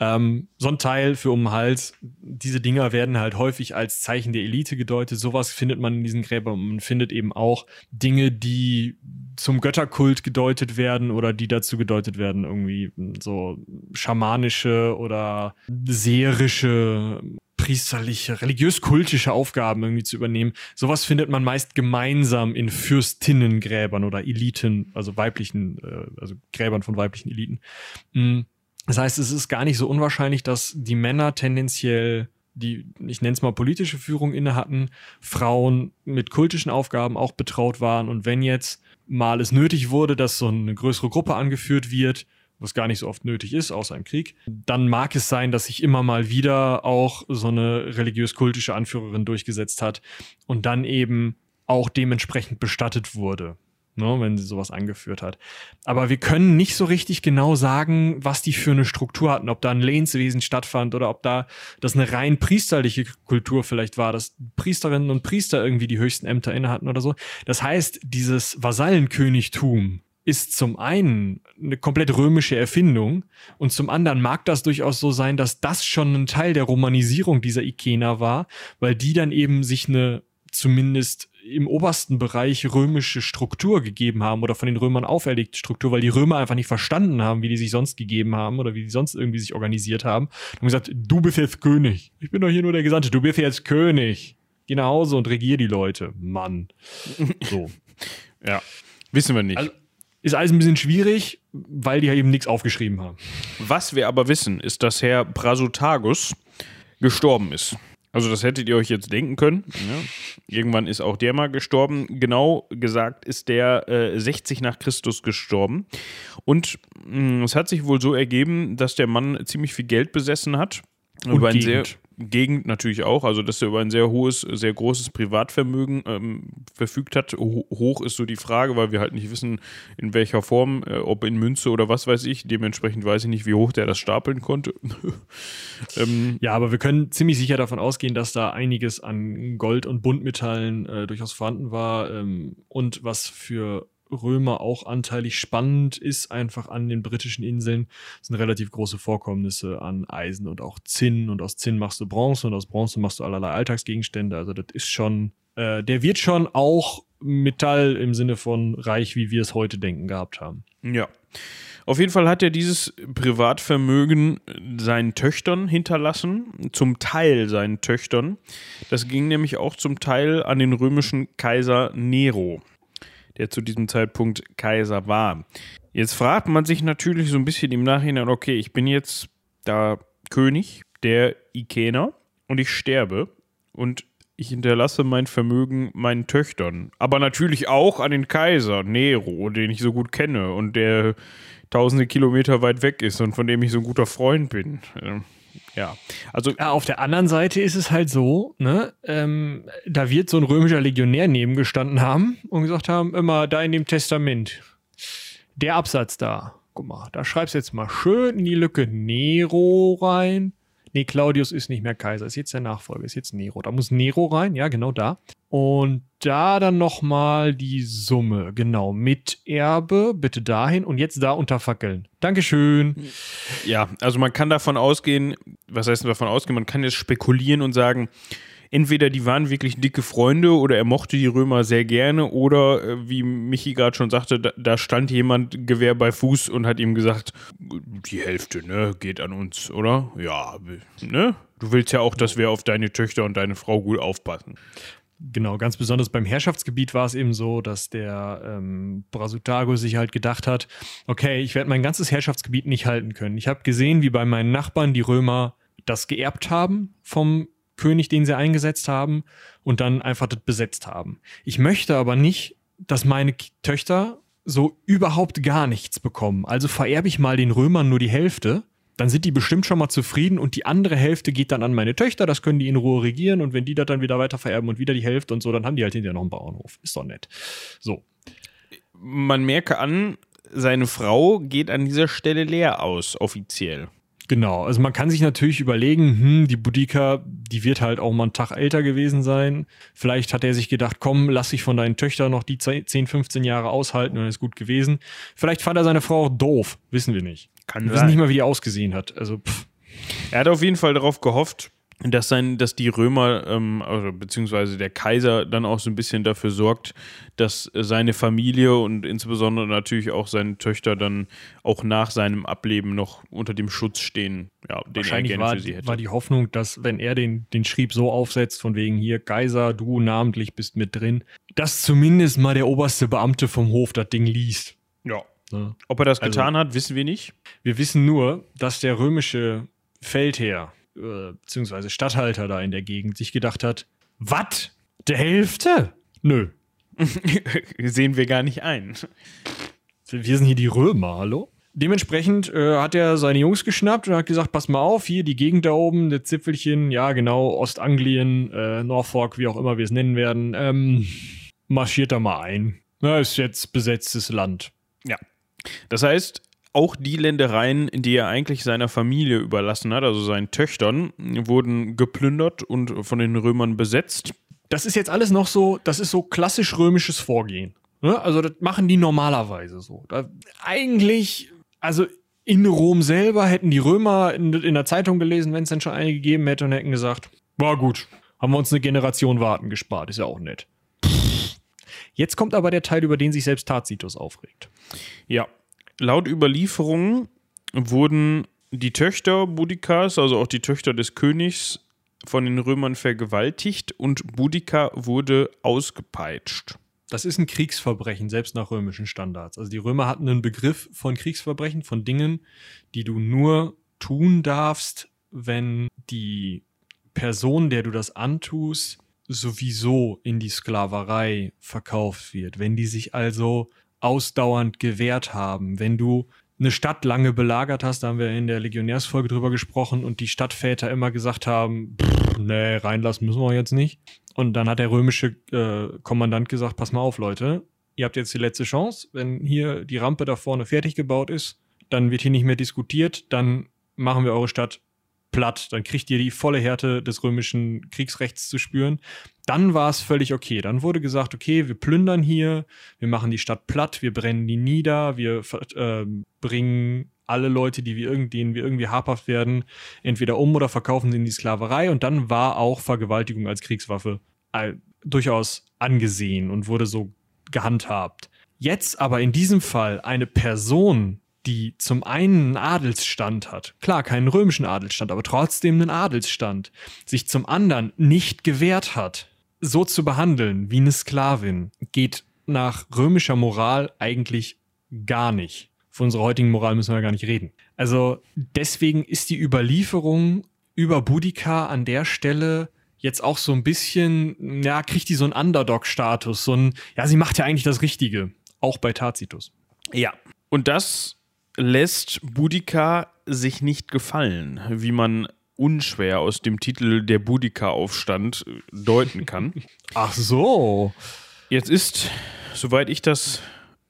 Ähm, so ein Teil für um den Hals. Diese Dinger werden halt häufig als Zeichen der Elite gedeutet. Sowas findet man in diesen Gräbern. Man findet eben auch Dinge, die zum Götterkult gedeutet werden oder die dazu gedeutet werden, irgendwie so schamanische oder seherische priesterliche, religiös-kultische Aufgaben irgendwie zu übernehmen. Sowas findet man meist gemeinsam in Fürstinnengräbern oder Eliten, also weiblichen, äh, also Gräbern von weiblichen Eliten. Das heißt, es ist gar nicht so unwahrscheinlich, dass die Männer tendenziell die, ich nenne es mal politische Führung inne hatten, Frauen mit kultischen Aufgaben auch betraut waren. Und wenn jetzt mal es nötig wurde, dass so eine größere Gruppe angeführt wird, was gar nicht so oft nötig ist, außer im Krieg, dann mag es sein, dass sich immer mal wieder auch so eine religiös-kultische Anführerin durchgesetzt hat und dann eben auch dementsprechend bestattet wurde ne, wenn sie sowas angeführt hat. Aber wir können nicht so richtig genau sagen, was die für eine Struktur hatten, ob da ein Lehnswesen stattfand oder ob da das eine rein priesterliche Kultur vielleicht war, dass Priesterinnen und Priester irgendwie die höchsten Ämter inne hatten oder so. Das heißt, dieses Vasallenkönigtum ist zum einen eine komplett römische Erfindung und zum anderen mag das durchaus so sein, dass das schon ein Teil der Romanisierung dieser Ikena war, weil die dann eben sich eine zumindest im obersten Bereich römische Struktur gegeben haben oder von den Römern auferlegte Struktur, weil die Römer einfach nicht verstanden haben, wie die sich sonst gegeben haben oder wie die sonst irgendwie sich organisiert haben. Und gesagt, du bist jetzt König. Ich bin doch hier nur der Gesandte. Du bist jetzt König. Geh nach Hause und regier die Leute. Mann. So. ja. Wissen wir nicht. Also, ist alles ein bisschen schwierig, weil die ja eben nichts aufgeschrieben haben. Was wir aber wissen, ist, dass Herr Brasotagus gestorben ist. Also das hättet ihr euch jetzt denken können. Ja. Irgendwann ist auch der mal gestorben. Genau gesagt ist der äh, 60 nach Christus gestorben. Und mh, mm, es hat sich wohl so ergeben, dass der Mann ziemlich viel Geld besessen hat. Und über ein sehr Gegend natürlich auch, also dass er über ein sehr hohes, sehr großes Privatvermögen ähm, verfügt hat. Ho hoch ist so die Frage, weil wir halt nicht wissen, in welcher Form, äh, ob in Münze oder was weiß ich. Dementsprechend weiß ich nicht, wie hoch der das stapeln konnte. ähm, ja, aber wir können ziemlich sicher davon ausgehen, dass da einiges an Gold und Buntmetallen äh, durchaus vorhanden war ähm, und was für Römer auch anteilig spannend ist, einfach an den britischen Inseln, sind relativ große Vorkommnisse an Eisen und auch Zinn. Und aus Zinn machst du Bronze und aus Bronze machst du allerlei Alltagsgegenstände. Also das ist schon, äh, der wird schon auch Metall im Sinne von reich, wie wir es heute denken, gehabt haben. Ja. Auf jeden Fall hat er dieses Privatvermögen seinen Töchtern hinterlassen, zum Teil seinen Töchtern. Das ging nämlich auch zum Teil an den römischen Kaiser Nero der zu diesem Zeitpunkt Kaiser war. Jetzt fragt man sich natürlich so ein bisschen im Nachhinein, okay, ich bin jetzt da König der Ikener und ich sterbe und ich hinterlasse mein Vermögen meinen Töchtern. Aber natürlich auch an den Kaiser Nero, den ich so gut kenne und der tausende Kilometer weit weg ist und von dem ich so ein guter Freund bin. Ja, also ja, auf der anderen Seite ist es halt so, ne, ähm, da wird so ein römischer Legionär nebengestanden haben und gesagt haben, immer da in dem Testament, der Absatz da, guck mal, da schreibst jetzt mal schön in die Lücke Nero rein, Nee, Claudius ist nicht mehr Kaiser, ist jetzt der Nachfolger, ist jetzt Nero. Da muss Nero rein, ja, genau da. Und da dann nochmal die Summe, genau, mit Erbe, bitte dahin und jetzt da unterfackeln. Dankeschön. Ja, also man kann davon ausgehen, was heißt davon ausgehen, man kann jetzt spekulieren und sagen, entweder die waren wirklich dicke Freunde oder er mochte die Römer sehr gerne oder äh, wie Michi gerade schon sagte, da, da, stand jemand Gewehr bei Fuß und hat ihm gesagt, die Hälfte, ne, geht an uns, oder? Ja, ne? Du willst ja auch, dass wir auf deine Töchter und deine Frau gut aufpassen. Genau, ganz besonders beim Herrschaftsgebiet war es eben so, dass der ähm, Brasutago sich halt gedacht hat, okay, ich werde mein ganzes Herrschaftsgebiet nicht halten können. Ich habe gesehen, wie bei meinen Nachbarn die Römer das geerbt haben vom König, den sie eingesetzt haben und dann einfach das besetzt haben. Ich möchte aber nicht, dass meine Töchter so überhaupt gar nichts bekommen. Also vererbe ich mal den Römern nur die Hälfte, dann sind die bestimmt schon mal zufrieden und die andere Hälfte geht dann an meine Töchter, das können die in Ruhe regieren und wenn die das dann wieder weiter vererben und wieder die Hälfte und so, dann haben die halt hinterher noch einen Bauernhof. Ist doch nett. So. Man merke an, seine Frau geht an dieser Stelle leer aus, offiziell. Genau, also man kann sich natürlich überlegen, hm, die Boudica, die wird halt auch mal einen Tag älter gewesen sein. Vielleicht hat er sich gedacht, komm, lass dich von deinen Töchtern noch die 10, 15 Jahre aushalten und dann ist gut gewesen. Vielleicht fand er seine Frau auch doof, wissen wir nicht. Kann wir wissen nicht mal, wie die ausgesehen hat. Also, pff. Er hat auf jeden Fall darauf gehofft, dass, sein, dass die Römer, ähm, also, beziehungsweise der Kaiser dann auch so ein bisschen dafür sorgt, dass seine Familie und insbesondere natürlich auch seine Töchter dann auch nach seinem Ableben noch unter dem Schutz stehen, ja, den er gerne war, für sie hätte. war die Hoffnung, dass wenn er den, den Schrieb so aufsetzt, von wegen hier, Kaiser, du namentlich bist mit drin, dass zumindest mal der oberste Beamte vom Hof das Ding liest. Ja. ja. Ob er das also, getan hat, wissen wir nicht. Wir wissen nur, dass der römische Feldherr äh, beziehungsweise Statthalter da in der Gegend sich gedacht hat, was? Der Hälfte? Nö. Sehen wir gar nicht ein. Wir sind hier die Römer, hallo? Dementsprechend äh, hat er seine Jungs geschnappt und hat gesagt, pass mal auf, hier die Gegend da oben, der Zipfelchen, ja genau, Ostanglien, äh, Norfolk, wie auch immer wir es nennen werden, ähm, marschiert da mal ein. Na, ist jetzt besetztes Land. Ja. Das heißt, auch die Ländereien, die er eigentlich seiner Familie überlassen hat, also seinen Töchtern, wurden geplündert und von den Römern besetzt. Das ist jetzt alles noch so, das ist so klassisch römisches Vorgehen. Ne? Also das machen die normalerweise so. Da, eigentlich, also in Rom selber hätten die Römer in, in der Zeitung gelesen, wenn es denn schon eine gegeben hätte und hätten gesagt, war gut, haben wir uns eine Generation warten gespart, ist ja auch nett. Jetzt kommt aber der Teil, über den sich selbst Tacitus aufregt. Ja, laut Überlieferungen wurden die Töchter Budikas, also auch die Töchter des Königs, von den Römern vergewaltigt und Boudica wurde ausgepeitscht. Das ist ein Kriegsverbrechen, selbst nach römischen Standards. Also die Römer hatten einen Begriff von Kriegsverbrechen, von Dingen, die du nur tun darfst, wenn die Person, der du das antust, sowieso in die Sklaverei verkauft wird. Wenn die sich also ausdauernd gewehrt haben. Wenn du eine Stadt lange belagert hast, da haben wir in der Legionärsfolge drüber gesprochen und die Stadtväter immer gesagt haben, pff, nee, reinlassen müssen wir jetzt nicht. Und dann hat der römische äh, Kommandant gesagt, pass mal auf, Leute, ihr habt jetzt die letzte Chance. Wenn hier die Rampe da vorne fertig gebaut ist, dann wird hier nicht mehr diskutiert, dann machen wir eure Stadt platt, dann kriegt ihr die volle Härte des römischen Kriegsrechts zu spüren. Dann war es völlig okay. Dann wurde gesagt, okay, wir plündern hier, wir machen die Stadt platt, wir brennen die nieder, wir äh, bringen alle Leute, die wir denen wir irgendwie habhaft werden, entweder um oder verkaufen sie in die Sklaverei. Und dann war auch Vergewaltigung als Kriegswaffe äh, durchaus angesehen und wurde so gehandhabt. Jetzt aber in diesem Fall eine Person die zum einen einen Adelsstand hat, klar keinen römischen Adelsstand, aber trotzdem einen Adelsstand, sich zum anderen nicht gewehrt hat, so zu behandeln wie eine Sklavin, geht nach römischer Moral eigentlich gar nicht. Von unserer heutigen Moral müssen wir gar nicht reden. Also deswegen ist die Überlieferung über Boudica an der Stelle jetzt auch so ein bisschen, ja, kriegt die so einen Underdog-Status, so ein, ja, sie macht ja eigentlich das Richtige, auch bei Tacitus. Ja, und das lässt Boudica sich nicht gefallen, wie man unschwer aus dem Titel der Boudica-Aufstand deuten kann. Ach so. Jetzt ist, soweit ich das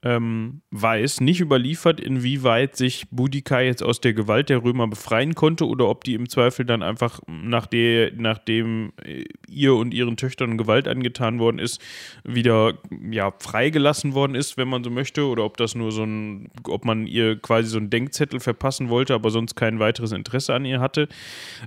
ähm, weiß, nicht überliefert, inwieweit sich Boudica jetzt aus der Gewalt der Römer befreien konnte oder ob die im Zweifel dann einfach, nach der, nachdem äh, ihr und ihren Töchtern Gewalt angetan worden ist, wieder ja, freigelassen worden ist, wenn man so möchte, oder ob das nur so ein, ob man ihr quasi so einen Denkzettel verpassen wollte, aber sonst kein weiteres Interesse an ihr hatte.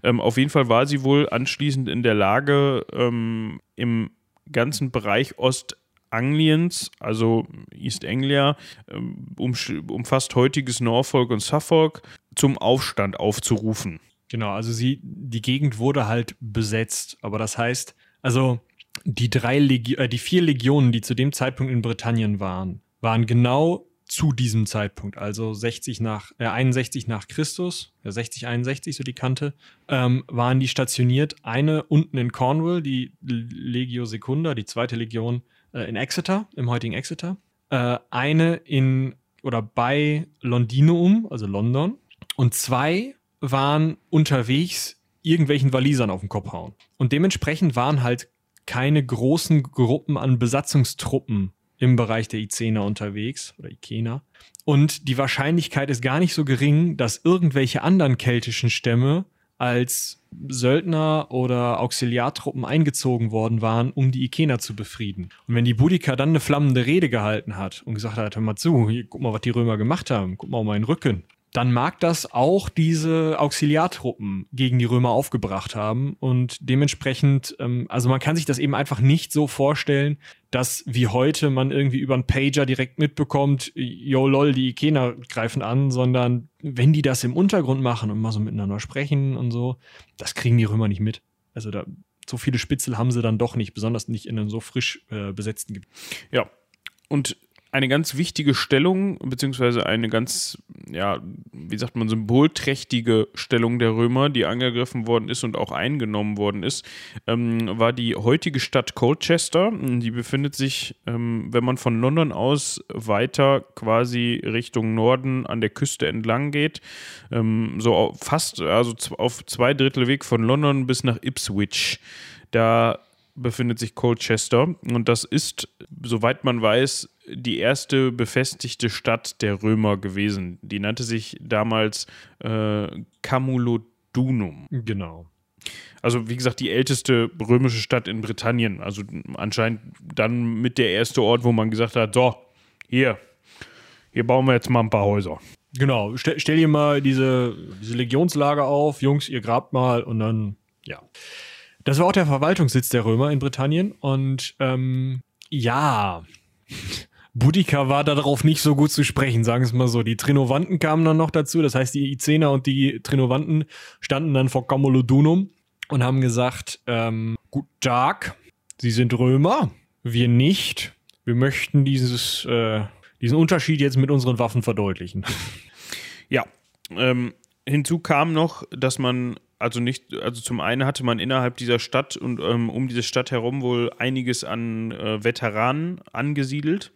Ähm, auf jeden Fall war sie wohl anschließend in der Lage, ähm, im ganzen Bereich Ost Angliens, also East Anglia, ähm, um, umfasst heutiges Norfolk und Suffolk, zum Aufstand aufzurufen. Genau, also sie, die Gegend wurde halt besetzt, aber das heißt, also die drei Legi äh, die vier Legionen, die zu dem Zeitpunkt in Britannien waren, waren genau zu diesem Zeitpunkt, also 60 nach, äh, 61 nach Christus, ja 60, 61, so die Kante, ähm, waren die stationiert. Eine unten in Cornwall, die Legio Secunda, die zweite Legion, äh, in Exeter, im heutigen Exeter. Äh, eine in oder bei Londinium, also London. Und zwei waren unterwegs irgendwelchen Walisern auf den Kopf hauen. Und dementsprechend waren halt keine großen Gruppen an Besatzungstruppen im Bereich der Icena unterwegs oder Ikena. Und die Wahrscheinlichkeit ist gar nicht so gering, dass irgendwelche anderen keltischen Stämme als Söldner oder Auxiliartruppen eingezogen worden waren, um die Ikener zu befrieden. Und wenn die Boudica dann eine flammende Rede gehalten hat und gesagt hat, hör mal zu, hier, guck mal, was die Römer gemacht haben, guck mal um meinen Rücken, dann mag das auch diese Auxiliartruppen gegen die Römer aufgebracht haben. Und dementsprechend, ähm, also man kann sich das eben einfach nicht so vorstellen, dass wie heute man irgendwie über einen Pager direkt mitbekommt, yo lol, die Ikener greifen an, sondern wenn die das im Untergrund machen und mal so miteinander sprechen und so, das kriegen die Römer nicht mit. Also da, so viele Spitzel haben sie dann doch nicht, besonders nicht in einem so frisch äh, besetzten Gebiet. Ja. Und eine ganz wichtige Stellung, beziehungsweise eine ganz, ja, wie sagt man, symbolträchtige Stellung der Römer, die angegriffen worden ist und auch eingenommen worden ist, ähm, war die heutige Stadt Colchester. Die befindet sich, ähm, wenn man von London aus weiter quasi Richtung Norden an der Küste entlang geht, ähm, so fast, also auf zwei Drittel Weg von London bis nach Ipswich. Da befindet sich Colchester und das ist, soweit man weiß, die erste befestigte Stadt der Römer gewesen. Die nannte sich damals äh, Camulodunum. Genau. Also wie gesagt, die älteste römische Stadt in Britannien. Also anscheinend dann mit der erste Ort, wo man gesagt hat, so, hier, hier bauen wir jetzt mal ein paar Häuser. Genau, stell, stell dir mal diese, diese Legionslager auf, Jungs, ihr grabt mal und dann, ja. Das war auch der Verwaltungssitz der Römer in Britannien und ähm, ja, Boudica war darauf nicht so gut zu sprechen, sagen wir es mal so. Die Trinovanten kamen dann noch dazu, das heißt, die Icener und die Trinovanten standen dann vor Camulodunum und haben gesagt, ähm, guten Tag, Sie sind Römer, wir nicht. Wir möchten dieses, äh, diesen Unterschied jetzt mit unseren Waffen verdeutlichen. Ja, ähm, hinzu kam noch, dass man also nicht, also zum einen hatte man innerhalb dieser Stadt und ähm, um diese Stadt herum wohl einiges an äh, Veteranen angesiedelt.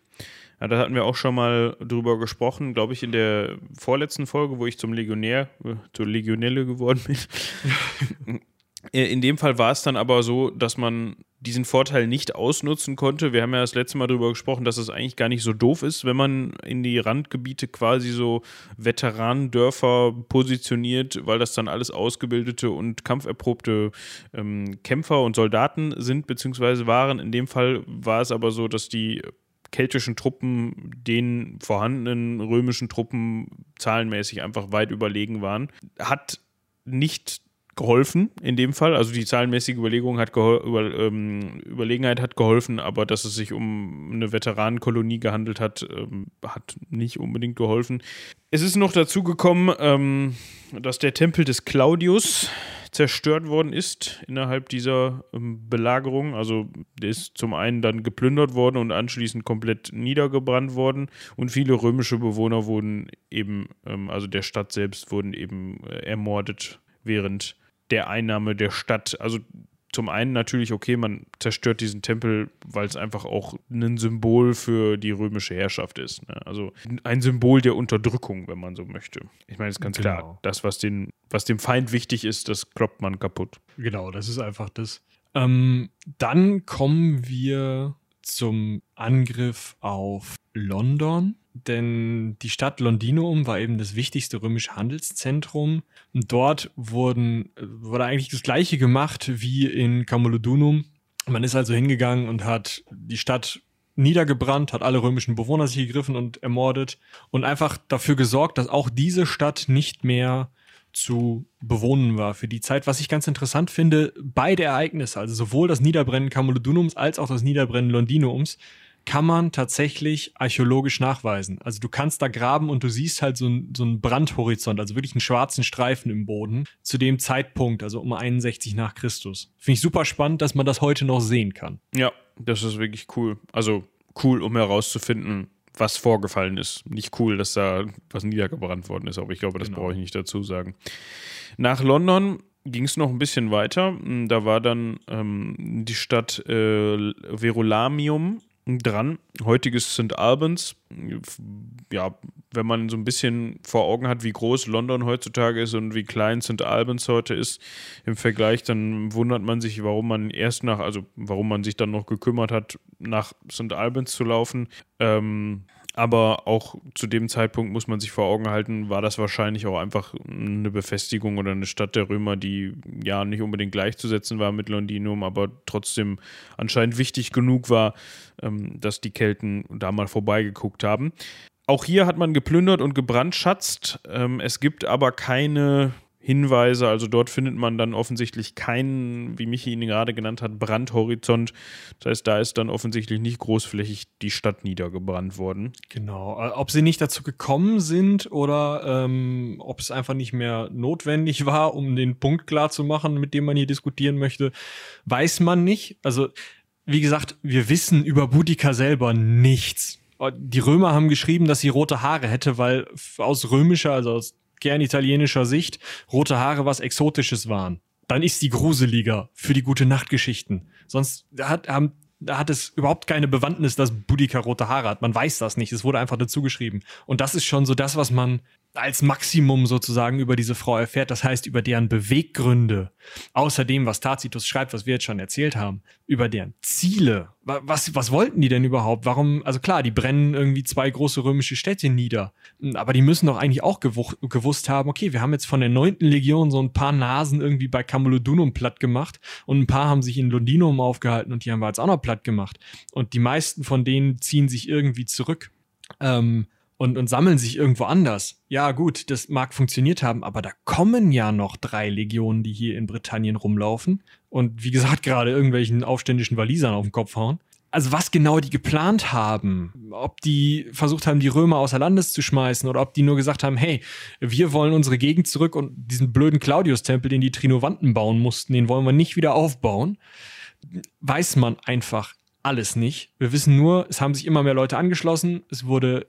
Ja, da hatten wir auch schon mal drüber gesprochen, glaube ich, in der vorletzten Folge, wo ich zum Legionär, äh, zur Legionelle geworden bin. in dem Fall war es dann aber so, dass man diesen Vorteil nicht ausnutzen konnte. Wir haben ja das letzte Mal darüber gesprochen, dass es eigentlich gar nicht so doof ist, wenn man in die Randgebiete quasi so Veteranendörfer positioniert, weil das dann alles ausgebildete und kampferprobte ähm, Kämpfer und Soldaten sind, beziehungsweise waren. In dem Fall war es aber so, dass die keltischen Truppen den vorhandenen römischen Truppen zahlenmäßig einfach weit überlegen waren. Hat nicht geholfen in dem Fall. Also die zahlenmäßige Überlegung hat über, ähm, Überlegenheit hat geholfen, aber dass es sich um eine Veteranenkolonie gehandelt hat, ähm, hat nicht unbedingt geholfen. Es ist noch dazu gekommen, ähm, dass der Tempel des Claudius zerstört worden ist innerhalb dieser ähm, Belagerung. Also der ist zum einen dann geplündert worden und anschließend komplett niedergebrannt worden. Und viele römische Bewohner wurden eben, ähm, also der Stadt selbst, wurden eben äh, ermordet während der Einnahme der Stadt. Also zum einen natürlich, okay, man zerstört diesen Tempel, weil es einfach auch ein Symbol für die römische Herrschaft ist. Ne? Also ein Symbol der Unterdrückung, wenn man so möchte. Ich meine, es ist ganz genau. klar, das, was, den, was dem Feind wichtig ist, das kloppt man kaputt. Genau, das ist einfach das. Ähm, dann kommen wir zum Angriff auf London denn die Stadt Londinum war eben das wichtigste römische Handelszentrum. Und dort wurden, wurde eigentlich das gleiche gemacht wie in Camulodunum. Man ist also hingegangen und hat die Stadt niedergebrannt, hat alle römischen Bewohner sich gegriffen und ermordet und einfach dafür gesorgt, dass auch diese Stadt nicht mehr zu bewohnen war für die Zeit. Was ich ganz interessant finde, beide Ereignisse, also sowohl das Niederbrennen Camulodunums als auch das Niederbrennen Londinums, kann man tatsächlich archäologisch nachweisen. Also du kannst da graben und du siehst halt so, ein, so einen Brandhorizont, also wirklich einen schwarzen Streifen im Boden zu dem Zeitpunkt, also um 61 nach Christus. Finde ich super spannend, dass man das heute noch sehen kann. Ja, das ist wirklich cool. Also cool, um herauszufinden, was vorgefallen ist. Nicht cool, dass da was niedergebrannt worden ist, aber ich glaube, das genau. brauche ich nicht dazu sagen. Nach London ging es noch ein bisschen weiter. Da war dann ähm, die Stadt äh, Verulamium dran. Heutiges St. Albans. Ja, wenn man so ein bisschen vor Augen hat, wie groß London heutzutage ist und wie klein St. Albans heute ist im Vergleich, dann wundert man sich, warum man erst nach, also warum man sich dann noch gekümmert hat, nach St. Albans zu laufen. Ähm, aber auch zu dem Zeitpunkt muss man sich vor Augen halten, war das wahrscheinlich auch einfach eine Befestigung oder eine Stadt der Römer, die ja nicht unbedingt gleichzusetzen war mit Londinum, aber trotzdem anscheinend wichtig genug war, ähm, dass die Kelten da mal vorbeigeguckt haben. Auch hier hat man geplündert und gebrandschatzt. Ähm, es gibt aber keine Hinweise. Also dort findet man dann offensichtlich keinen, wie Michi ihn gerade genannt hat, Brandhorizont. Das heißt, da ist dann offensichtlich nicht großflächig die Stadt niedergebrannt worden. Genau. Äh, ob sie nicht dazu gekommen sind oder ähm, ob es einfach nicht mehr notwendig war, um den Punkt klar zu machen, mit dem man hier diskutieren möchte, weiß man nicht. Also, wie gesagt, wir wissen über Boudica selber nichts. Die Römer haben geschrieben, dass sie rote Haare hätte, weil aus römischer, also aus gern italienischer Sicht rote Haare was Exotisches waren. Dann ist die gruseliger für die gute Nachtgeschichten. Sonst hat, da hat es überhaupt keine Bewandtnis, dass Boudica rote Haare hat. Man weiß das nicht. Es wurde einfach dazu geschrieben. Und das ist schon so das, was man als Maximum sozusagen über diese Frau erfährt, das heißt über deren Beweggründe, außer dem, was Tacitus schreibt, was wir jetzt schon erzählt haben, über deren Ziele. Was, was wollten die denn überhaupt? Warum, also klar, die brennen irgendwie zwei große römische Städte nieder, aber die müssen doch eigentlich auch gewusst haben, okay, wir haben jetzt von der neunten Legion so ein paar Nasen irgendwie bei Camulodunum platt gemacht und ein paar haben sich in Londinum aufgehalten und die haben wir jetzt auch noch platt gemacht. Und die meisten von denen ziehen sich irgendwie zurück. Ähm, und, und sammeln sich irgendwo anders. Ja, gut, das mag funktioniert haben, aber da kommen ja noch drei Legionen, die hier in Britannien rumlaufen und wie gesagt gerade irgendwelchen aufständischen Walisern auf den Kopf hauen. Also was genau die geplant haben, ob die versucht haben, die Römer außer Landes zu schmeißen oder ob die nur gesagt haben, hey, wir wollen unsere Gegend zurück und diesen blöden Claudius-Tempel, den die Trinovanten bauen mussten, den wollen wir nicht wieder aufbauen, weiß man einfach alles nicht. Wir wissen nur, es haben sich immer mehr Leute angeschlossen, es wurde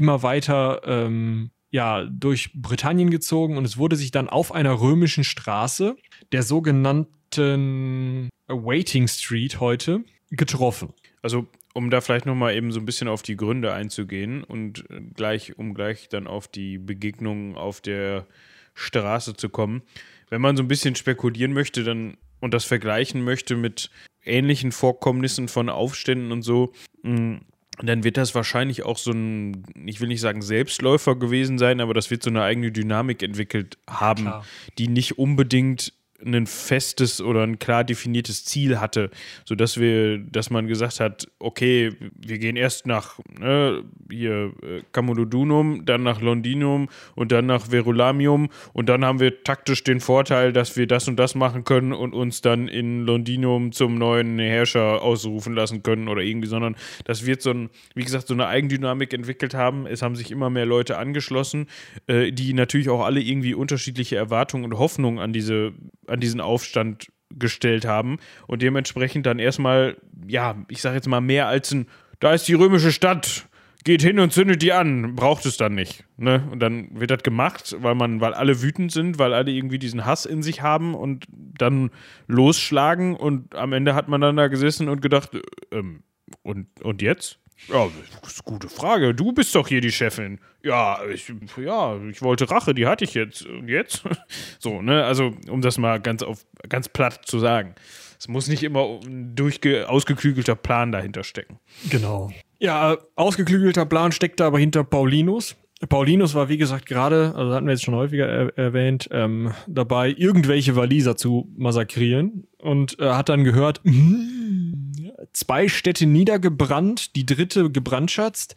immer weiter ähm, ja, durch Britannien gezogen und es wurde sich dann auf einer römischen Straße, der sogenannten Waiting Street heute, getroffen. Also um da vielleicht nochmal eben so ein bisschen auf die Gründe einzugehen und gleich, um gleich dann auf die Begegnungen auf der Straße zu kommen. Wenn man so ein bisschen spekulieren möchte, dann und das vergleichen möchte mit ähnlichen Vorkommnissen von Aufständen und so, hm, dann wird das wahrscheinlich auch so ein, ich will nicht sagen Selbstläufer gewesen sein, aber das wird so eine eigene Dynamik entwickelt haben, Klar. die nicht unbedingt ein festes oder ein klar definiertes Ziel hatte, sodass wir, dass man gesagt hat, okay, wir gehen erst nach ne, hier äh, Camulodunum, dann nach Londinum und dann nach Verulamium und dann haben wir taktisch den Vorteil, dass wir das und das machen können und uns dann in Londinum zum neuen Herrscher ausrufen lassen können oder irgendwie, sondern das wird so ein, wie gesagt, so eine Eigendynamik entwickelt haben. Es haben sich immer mehr Leute angeschlossen, äh, die natürlich auch alle irgendwie unterschiedliche Erwartungen und Hoffnungen an diese an diesen Aufstand gestellt haben und dementsprechend dann erstmal, ja, ich sage jetzt mal mehr als ein, da ist die römische Stadt, geht hin und zündet die an, braucht es dann nicht. Ne? Und dann wird das gemacht, weil man, weil alle wütend sind, weil alle irgendwie diesen Hass in sich haben und dann losschlagen und am Ende hat man dann da gesessen und gedacht, ähm, und, und jetzt? Ja, das ist eine gute Frage. Du bist doch hier die Chefin. Ja, ich, ja, ich wollte Rache, die hatte ich jetzt. Und jetzt? So, ne? Also, um das mal ganz auf ganz platt zu sagen. Es muss nicht immer ein durchge ausgeklügelter Plan dahinter stecken. Genau. Ja, ausgeklügelter Plan steckt da aber hinter Paulinus. Paulinus war, wie gesagt, gerade, also hatten wir jetzt schon häufiger er erwähnt, ähm, dabei, irgendwelche Waliser zu massakrieren und äh, hat dann gehört, mm, zwei Städte niedergebrannt, die dritte gebrandschatzt.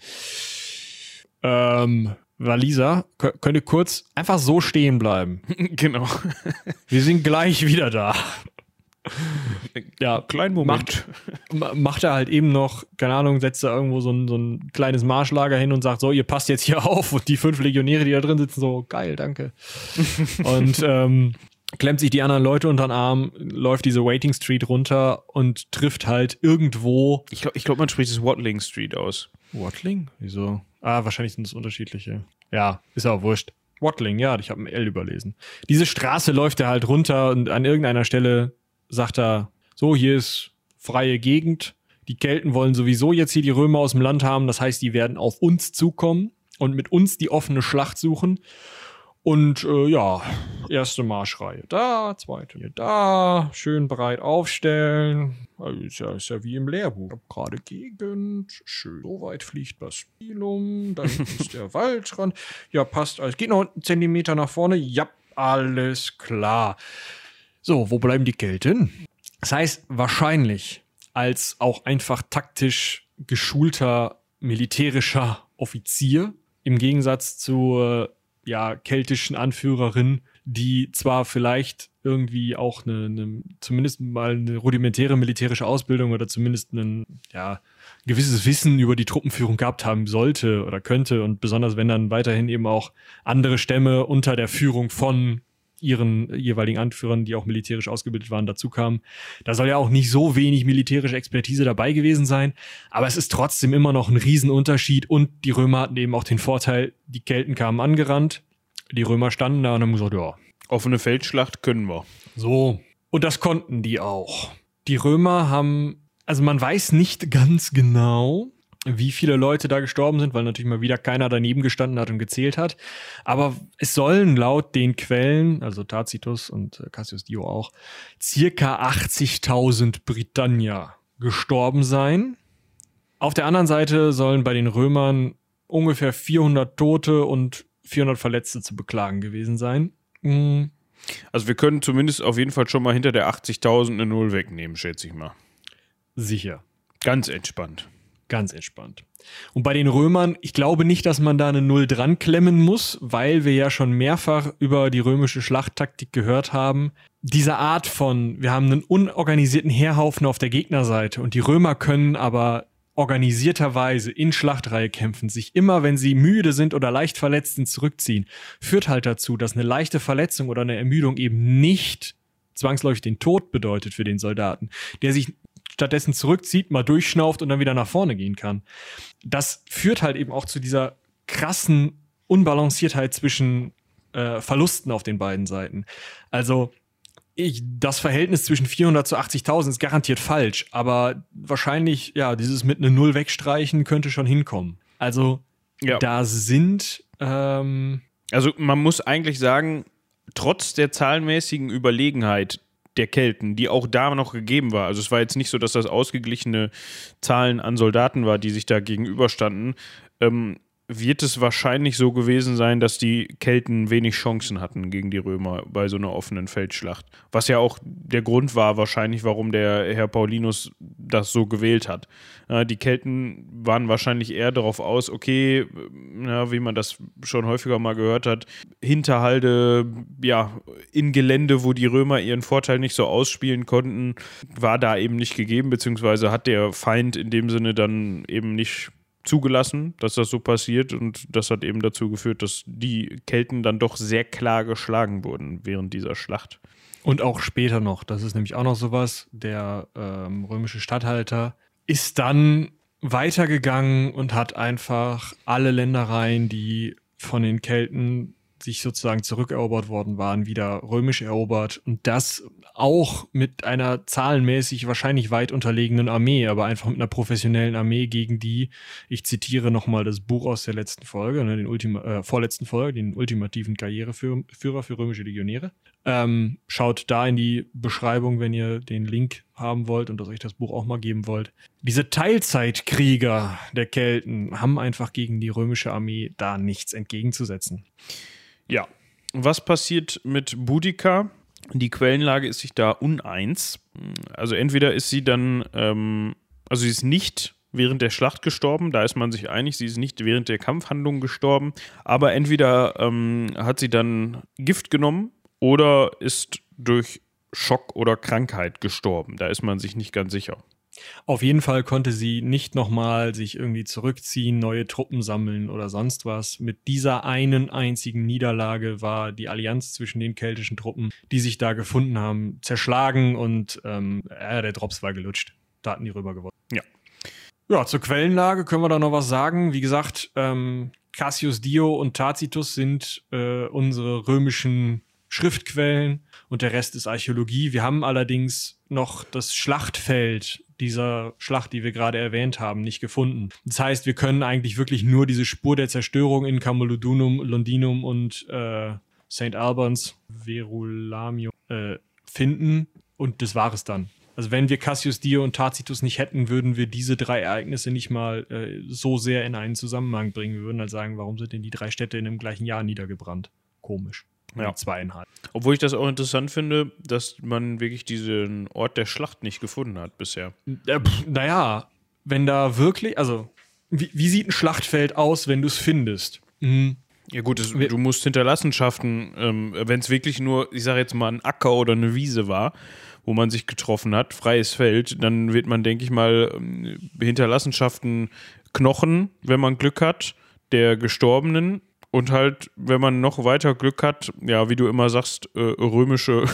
Ähm, Waliser, könnte kurz einfach so stehen bleiben. genau. Wir sind gleich wieder da. Ja, kleinen Moment. Macht, macht er halt eben noch, keine Ahnung, setzt er irgendwo so ein, so ein kleines Marschlager hin und sagt, so, ihr passt jetzt hier auf und die fünf Legionäre, die da drin sitzen, so, geil, danke. und ähm, klemmt sich die anderen Leute unter den Arm, läuft diese Waiting Street runter und trifft halt irgendwo. Ich glaube, ich glaub, man spricht es Watling Street aus. Watling? Wieso? Ah, wahrscheinlich sind es unterschiedliche. Ja, ist auch wurscht. Watling, ja, ich habe ein L überlesen. Diese Straße läuft er halt runter und an irgendeiner Stelle sagt er, so, hier ist freie Gegend, Die Kelten wollen sowieso jetzt hier die Römer aus dem Land haben. Das heißt, die werden auf uns zukommen und mit uns die offene Schlacht suchen. Und äh, ja, erste Marschreihe da, zweite hier da, schön breit aufstellen. Also ist, ja, ist ja wie im Lehrbuch. Gerade Gegend, schön. So weit fliegt das Spilum, dann ist der Waldrand. Ja, passt alles. Geht noch einen Zentimeter nach vorne. Ja, alles klar. So, wo bleiben die Kelten? Das heißt, wahrscheinlich als auch einfach taktisch geschulter militärischer Offizier im Gegensatz zur ja, keltischen Anführerin, die zwar vielleicht irgendwie auch eine, eine, zumindest mal eine rudimentäre militärische Ausbildung oder zumindest ein ja, gewisses Wissen über die Truppenführung gehabt haben sollte oder könnte und besonders wenn dann weiterhin eben auch andere Stämme unter der Führung von ihren jeweiligen Anführern, die auch militärisch ausgebildet waren, dazu kamen. Da soll ja auch nicht so wenig militärische Expertise dabei gewesen sein, aber es ist trotzdem immer noch ein Riesenunterschied und die Römer hatten eben auch den Vorteil, die Kelten kamen angerannt, die Römer standen da und haben gesagt, ja. Offene Feldschlacht können wir. So. Und das konnten die auch. Die Römer haben, also man weiß nicht ganz genau, wie viele Leute da gestorben sind, weil natürlich mal wieder keiner daneben gestanden hat und gezählt hat. Aber es sollen laut den Quellen, also Tacitus und äh, Cassius Dio auch, circa 80.000 Britannier gestorben sein. Auf der anderen Seite sollen bei den Römern ungefähr 400 Tote und 400 Verletzte zu beklagen gewesen sein. Mhm. Also wir können zumindest auf jeden Fall schon mal hinter der 80.000 eine Null wegnehmen, schätze ich mal. Sicher. Ganz entspannt. Ganz entspannt. Und bei den Römern, ich glaube nicht, dass man da eine Null dran klemmen muss, weil wir ja schon mehrfach über die römische Schlachttaktik gehört haben. Diese Art von, wir haben einen unorganisierten Heerhaufen auf der Gegnerseite und die Römer können aber organisierterweise in Schlachtreihe kämpfen, sich immer, wenn sie müde sind oder leicht verletzt sind, zurückziehen, führt halt dazu, dass eine leichte Verletzung oder eine Ermüdung eben nicht zwangsläufig den Tod bedeutet für den Soldaten, der sich stattdessen zurückzieht, mal durchschnauft und dann wieder nach vorne gehen kann. Das führt halt eben auch zu dieser krassen Unbalanciertheit zwischen äh, Verlusten auf den beiden Seiten. Also ich, das Verhältnis zwischen 400 zu 80.000 ist garantiert falsch, aber wahrscheinlich, ja, dieses mit einer Null wegstreichen könnte schon hinkommen. Also ja. da sind. Ähm also man muss eigentlich sagen, trotz der zahlenmäßigen Überlegenheit der Kelten, die auch da noch gegeben war. Also es war jetzt nicht so, dass das ausgeglichene Zahlen an Soldaten war, die sich da gegenüberstanden. Ähm, wird es wahrscheinlich so gewesen sein, dass die Kelten wenig Chancen hatten gegen die Römer bei so einer offenen Feldschlacht. Was ja auch der Grund war, wahrscheinlich, warum der Herr Paulinus das so gewählt hat. die Kelten waren wahrscheinlich eher darauf aus, okay, ja, wie man das schon häufiger mal gehört hat, Hinterhalde, ja, in Gelände, wo die Römer ihren Vorteil nicht so ausspielen konnten, war da eben nicht gegeben, beziehungsweise hat der Feind in dem Sinne dann eben nicht zugelassen, dass das so passiert. Und das hat eben dazu geführt, dass die Kelten dann doch sehr klar geschlagen wurden während dieser Schlacht. Und auch später noch, das ist nämlich auch noch sowas, der ähm, römische Statthalter ist dann weitergegangen und hat einfach alle Ländereien, die von den Kelten sich sozusagen zurückerobert worden waren, wieder römisch erobert und das auch mit einer zahlenmäßig wahrscheinlich weit unterlegenen Armee, aber einfach mit einer professionellen Armee gegen die, ich zitiere nochmal das Buch aus der letzten Folge, ne, den Ultima, äh, vorletzten Folge, den ultimativen Karriereführer für römische Legionäre. Ähm, schaut da in die Beschreibung, wenn ihr den Link haben wollt und dass euch das Buch auch mal geben wollt. Diese Teilzeitkrieger der Kelten haben einfach gegen die römische Armee da nichts entgegenzusetzen. Ja. Was passiert mit Boudica? Die Quellenlage ist sich da uneins. Also entweder ist sie dann, ähm, also sie ist nicht während der Schlacht gestorben, da ist man sich einig, sie ist nicht während der Kampfhandlung gestorben, aber entweder ähm, hat sie dann Gift genommen oder ist durch Schock oder Krankheit gestorben. Da ist man sich nicht ganz sicher. Auf jeden Fall konnte sie nicht nochmal sich irgendwie zurückziehen, neue Truppen sammeln oder sonst was. Mit dieser einen einzigen Niederlage war die Allianz zwischen den keltischen Truppen, die sich da gefunden haben, zerschlagen und ähm, äh, der Drops war gelutscht. Da hatten die rüber gewonnen. Ja. Ja, zur Quellenlage können wir da noch was sagen. Wie gesagt, ähm, Cassius Dio und Tacitus sind äh, unsere römischen Schriftquellen und der Rest ist Archäologie. Wir haben allerdings noch das Schlachtfeld dieser Schlacht, die wir gerade erwähnt haben, nicht gefunden. Das heißt, wir können eigentlich wirklich nur diese Spur der Zerstörung in Camulodunum, Londinum und äh, St. Albans, Verulamium äh, finden und das war es dann. Also wenn wir Cassius Dio und Tacitus nicht hätten, würden wir diese drei Ereignisse nicht mal äh, so sehr in einen Zusammenhang bringen. Wir würden halt sagen, warum sind denn die drei Städte in dem gleichen Jahr niedergebrannt? Komisch ja. zweieinhalb. Obwohl ich das auch interessant finde, dass man wirklich diesen Ort der Schlacht nicht gefunden hat bisher. Äh, naja, wenn da wirklich, also wie, wie sieht ein Schlachtfeld aus, wenn du es findest? Mhm. Ja gut, das, du musst Hinterlassenschaften, ähm, wenn es wirklich nur, ich sage jetzt mal, ein Acker oder eine Wiese war, wo man sich getroffen hat, freies Feld, dann wird man, denke ich mal, ähm, Hinterlassenschaften Knochen, wenn man Glück hat, der Gestorbenen und halt, wenn man noch weiter Glück hat, ja, wie du immer sagst, äh, römische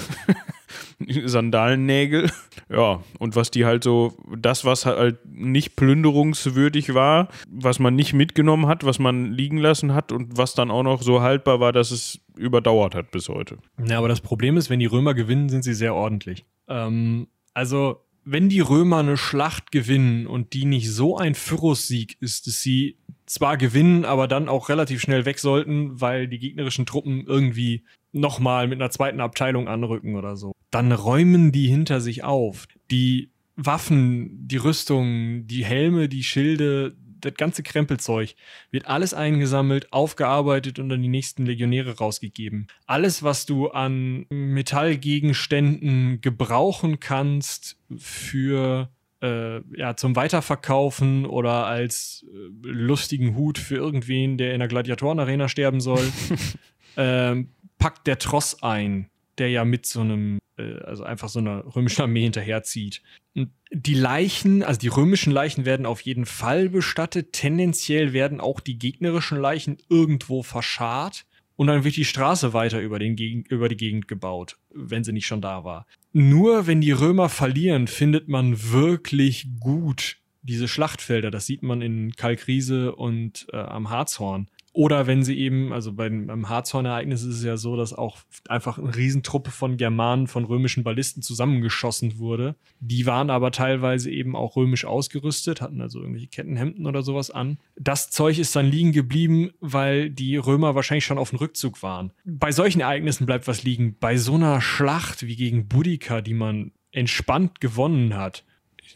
Sandalennägel. Ja, und was die halt so, das, was halt nicht plünderungswürdig war, was man nicht mitgenommen hat, was man liegen lassen hat und was dann auch noch so haltbar war, dass es überdauert hat bis heute. Ja, aber das Problem ist, wenn die Römer gewinnen, sind sie sehr ordentlich. Ähm, also, wenn die Römer eine Schlacht gewinnen und die nicht so ein Pyrrhus-Sieg ist, dass sie zwar gewinnen, aber dann auch relativ schnell weg sollten, weil die gegnerischen Truppen irgendwie nochmal mit einer zweiten Abteilung anrücken oder so. Dann räumen die hinter sich auf. Die Waffen, die Rüstungen, die Helme, die Schilde, das ganze Krempelzeug wird alles eingesammelt, aufgearbeitet und an die nächsten Legionäre rausgegeben. Alles, was du an Metallgegenständen gebrauchen kannst für äh, ja, zum Weiterverkaufen oder als äh, lustigen Hut für irgendwen, der in der Gladiatorenarena sterben soll, ähm, packt der Tross ein, der ja mit so einem, äh, also einfach so einer römischen Armee hinterherzieht. Und die Leichen, also die römischen Leichen werden auf jeden Fall bestattet. Tendenziell werden auch die gegnerischen Leichen irgendwo verscharrt. Und dann wird die Straße weiter über, den Gegend, über die Gegend gebaut, wenn sie nicht schon da war nur wenn die Römer verlieren, findet man wirklich gut diese Schlachtfelder. Das sieht man in Kalkriese und äh, am Harzhorn. Oder wenn sie eben, also beim, beim Harzhorn-Ereignis ist es ja so, dass auch einfach eine Riesentruppe von Germanen, von römischen Ballisten zusammengeschossen wurde. Die waren aber teilweise eben auch römisch ausgerüstet, hatten also irgendwelche Kettenhemden oder sowas an. Das Zeug ist dann liegen geblieben, weil die Römer wahrscheinlich schon auf dem Rückzug waren. Bei solchen Ereignissen bleibt was liegen. Bei so einer Schlacht wie gegen Boudica, die man entspannt gewonnen hat,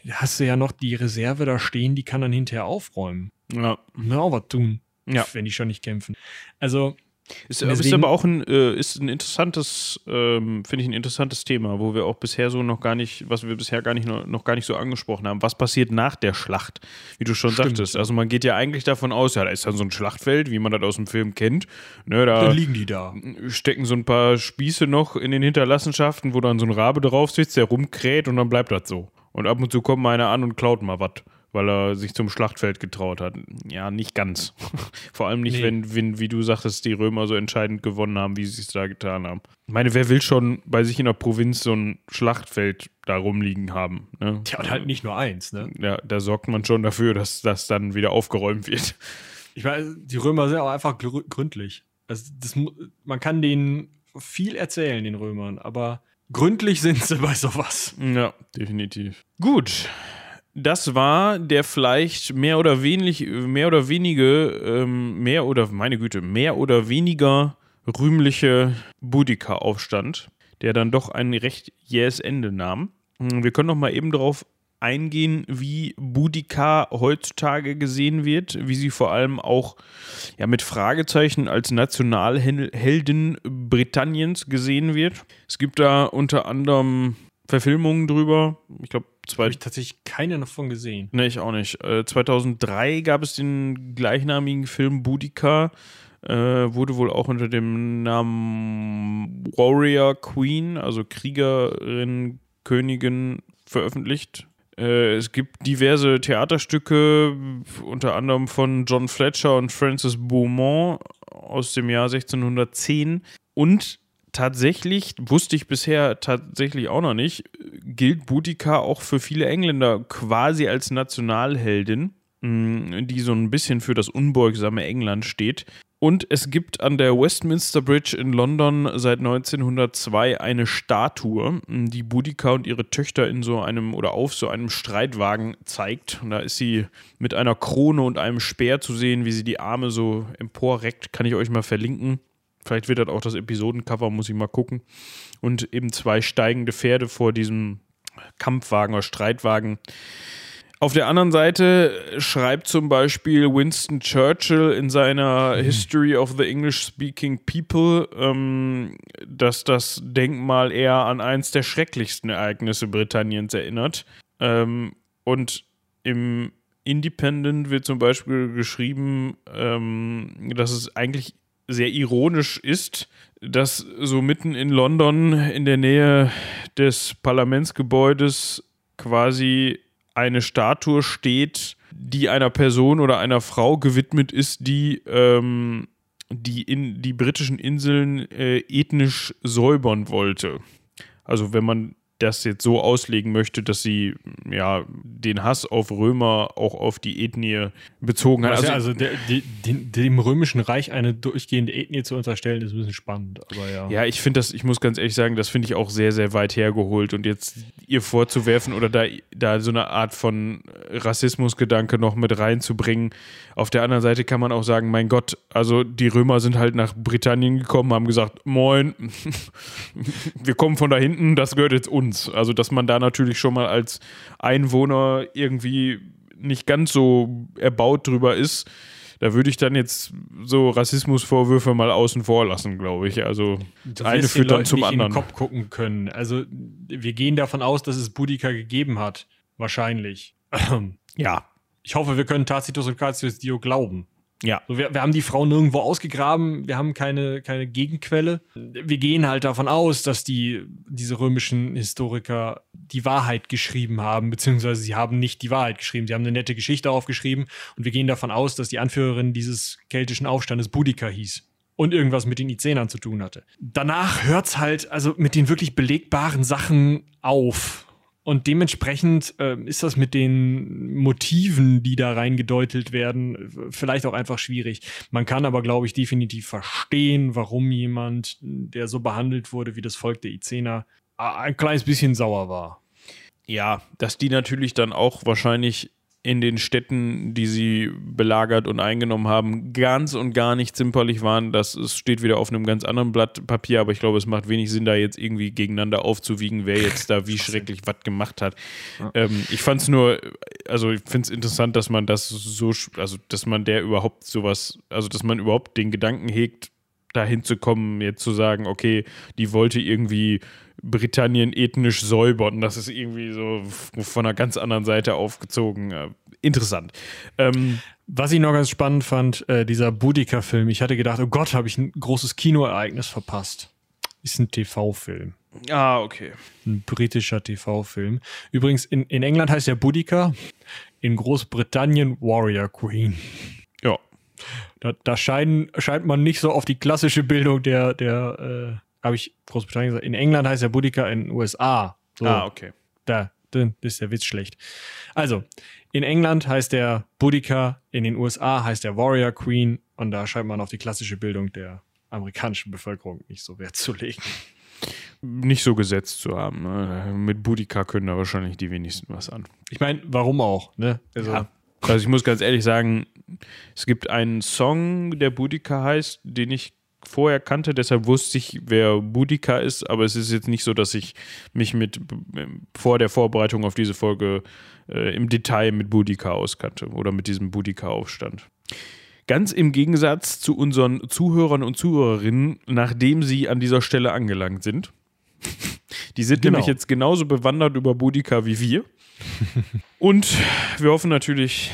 hast du ja noch die Reserve da stehen, die kann dann hinterher aufräumen. Ja. Na, auch was tun. Ja. Wenn die schon nicht kämpfen. Also. Ist, ist aber auch ein, äh, ist ein interessantes, ähm, finde ich ein interessantes Thema, wo wir auch bisher so noch gar nicht, was wir bisher gar nicht noch, noch gar nicht so angesprochen haben. Was passiert nach der Schlacht? Wie du schon Stimmt. sagtest. Also man geht ja eigentlich davon aus, ja, da ist dann so ein Schlachtfeld, wie man das aus dem Film kennt. Ne, da dann liegen die da. Stecken so ein paar Spieße noch in den Hinterlassenschaften, wo dann so ein Rabe drauf sitzt, der rumkräht und dann bleibt das so. Und ab und zu kommt mal einer an und klaut mal was weil er sich zum Schlachtfeld getraut hat. Ja, nicht ganz. Vor allem nicht, nee. wenn, wenn, wie du sagtest, die Römer so entscheidend gewonnen haben, wie sie es da getan haben. Ich meine, wer will schon bei sich in der Provinz so ein Schlachtfeld da rumliegen haben? Ne? Tja, und halt nicht nur eins, ne? Ja, da sorgt man schon dafür, dass das dann wieder aufgeräumt wird. Ich meine, die Römer sind auch einfach gründlich. Also das, man kann denen viel erzählen, den Römern, aber gründlich sind sie bei sowas. Ja, definitiv. Gut, das war der vielleicht mehr oder wenig, mehr oder wenige, ähm, mehr oder, meine Güte, mehr oder weniger rühmliche Boudica-Aufstand, der dann doch ein recht jähes Ende nahm. Hm, wir können noch mal eben darauf eingehen, wie Boudica heutzutage gesehen wird, wie sie vor allem auch ja, mit Fragezeichen als Nationalheldin Britanniens gesehen wird. Es gibt da unter anderem Verfilmungen drüber. Ich glaube, habe ich tatsächlich keine davon gesehen. Ne, ich auch nicht. Äh, 2003 gab es den gleichnamigen Film Boudica. Äh, wurde wohl auch unter dem Namen Warrior Queen, also Kriegerin, Königin, veröffentlicht. Äh, es gibt diverse Theaterstücke, unter anderem von John Fletcher und Francis Beaumont aus dem Jahr 1610. Und tatsächlich, wusste ich bisher tatsächlich auch noch nicht, gilt Boudica auch für viele Engländer quasi als Nationalheldin, mm, die so ein bisschen für das unbeugsame England steht. Und es gibt an der Westminster Bridge in London seit 1902 eine Statue, die Boudica und ihre Töchter in so einem oder auf so einem Streitwagen zeigt. Und da ist sie mit einer Krone und einem Speer zu sehen, wie sie die Arme so emporreckt. Kann ich euch mal verlinken. Vielleicht wird das auch das Episodencover, muss ich mal gucken. Und eben zwei steigende Pferde vor diesem Kampfwagen oder Streitwagen. Auf der anderen Seite schreibt zum Beispiel Winston Churchill in seiner mhm. History of the English-Speaking People, ähm, dass das Denkmal eher an eins der schrecklichsten Ereignisse Britanniens erinnert. Ähm, und im Independent wird zum Beispiel geschrieben, ähm, dass es eigentlich sehr ironisch ist, dass so mitten in London in der Nähe des Parlamentsgebäudes quasi eine Statue steht, die einer Person oder einer Frau gewidmet ist, die ähm, die in die britischen Inseln äh, ethnisch säubern wollte. Also wenn man das jetzt so auslegen möchte, dass sie ja den Hass auf Römer auch auf die Ethnie bezogen hat. Also, also der, die, dem, dem römischen Reich eine durchgehende Ethnie zu unterstellen, ist ein bisschen spannend. Aber ja. Ja, ich finde das, ich muss ganz ehrlich sagen, das finde ich auch sehr, sehr weit hergeholt. Und jetzt ihr vorzuwerfen oder da, da so eine Art von Rassismusgedanke noch mit reinzubringen. Auf der anderen Seite kann man auch sagen, mein Gott, also die Römer sind halt nach Britannien gekommen, haben gesagt, moin, wir kommen von da hinten, das gehört jetzt uns uns. Also, dass man da natürlich schon mal als Einwohner irgendwie nicht ganz so erbaut drüber ist. Da würde ich dann jetzt so Rassismusvorwürfe mal außen vor lassen, glaube ich. Also das eine führt dann zum nicht anderen. In den Kopf gucken können. Also wir gehen davon aus, dass es Boudica gegeben hat. Wahrscheinlich. ja. Ich hoffe, wir können Tacitus und Cassius Dio glauben. Ja. So, wir, wir, haben die Frau nirgendwo ausgegraben, wir haben keine, keine Gegenquelle. Wir gehen halt davon aus, dass die, diese römischen Historiker die Wahrheit geschrieben haben, beziehungsweise sie haben nicht die Wahrheit geschrieben. Sie haben eine nette Geschichte aufgeschrieben und wir gehen davon aus, dass die Anführerin dieses keltischen Aufstandes Boudica hieß und irgendwas mit den Izenern zu tun hatte. Danach hört es halt also mit den wirklich belegbaren Sachen auf. Und dementsprechend äh, ist das mit den Motiven, die da reingedeutelt werden, vielleicht auch einfach schwierig. Man kann aber, glaube ich, definitiv verstehen, warum jemand, der so behandelt wurde wie das Volk der Izener, ein kleines bisschen sauer war. Ja, dass die natürlich dann auch wahrscheinlich in den Städten, die sie belagert und eingenommen haben, ganz und gar nicht zimperlich waren. Das steht wieder auf einem ganz anderen Blatt Papier, aber ich glaube, es macht wenig Sinn, da jetzt irgendwie gegeneinander aufzuwiegen, wer jetzt da wie schrecklich was gemacht hat. Ja. Ähm, ich fand es nur, also ich finde es interessant, dass man das so, also dass man der überhaupt sowas, also dass man überhaupt den Gedanken hegt, dahin zu kommen, jetzt zu sagen, okay, die wollte irgendwie Britannien ethnisch säubern. Das ist irgendwie so von einer ganz anderen Seite aufgezogen. Äh, interessant. Ähm, Was ich noch ganz spannend fand, äh, dieser Boudica-Film. Ich hatte gedacht, oh Gott, habe ich ein großes Kinoereignis verpasst. Ist ein TV-Film. Ah, okay. Ein britischer TV-Film. Übrigens, in, in England heißt er Boudica, in Großbritannien Warrior Queen. Ja. Da, da scheinen, scheint man nicht so auf die klassische Bildung der, der äh, habe ich Großbritannien gesagt. In England heißt er Boudica, in den USA. So, ah, okay. Da, da ist der Witz schlecht. Also, in England heißt der Boudica, in den USA heißt der Warrior Queen und da scheint man auf die klassische Bildung der amerikanischen Bevölkerung nicht so Wert zu legen. Nicht so gesetzt zu haben. Ne? Mit Boudica können da wahrscheinlich die wenigsten was an. Ich meine, warum auch? Ne? Also, ja. also ich muss ganz ehrlich sagen, es gibt einen Song, der Boudica heißt, den ich vorher kannte, deshalb wusste ich, wer Boudica ist, aber es ist jetzt nicht so, dass ich mich mit vor der Vorbereitung auf diese Folge äh, im Detail mit Boudica auskannte oder mit diesem Boudica-Aufstand. Ganz im Gegensatz zu unseren Zuhörern und Zuhörerinnen, nachdem sie an dieser Stelle angelangt sind. Die sind genau. nämlich jetzt genauso bewandert über Boudica wie wir. und wir hoffen natürlich,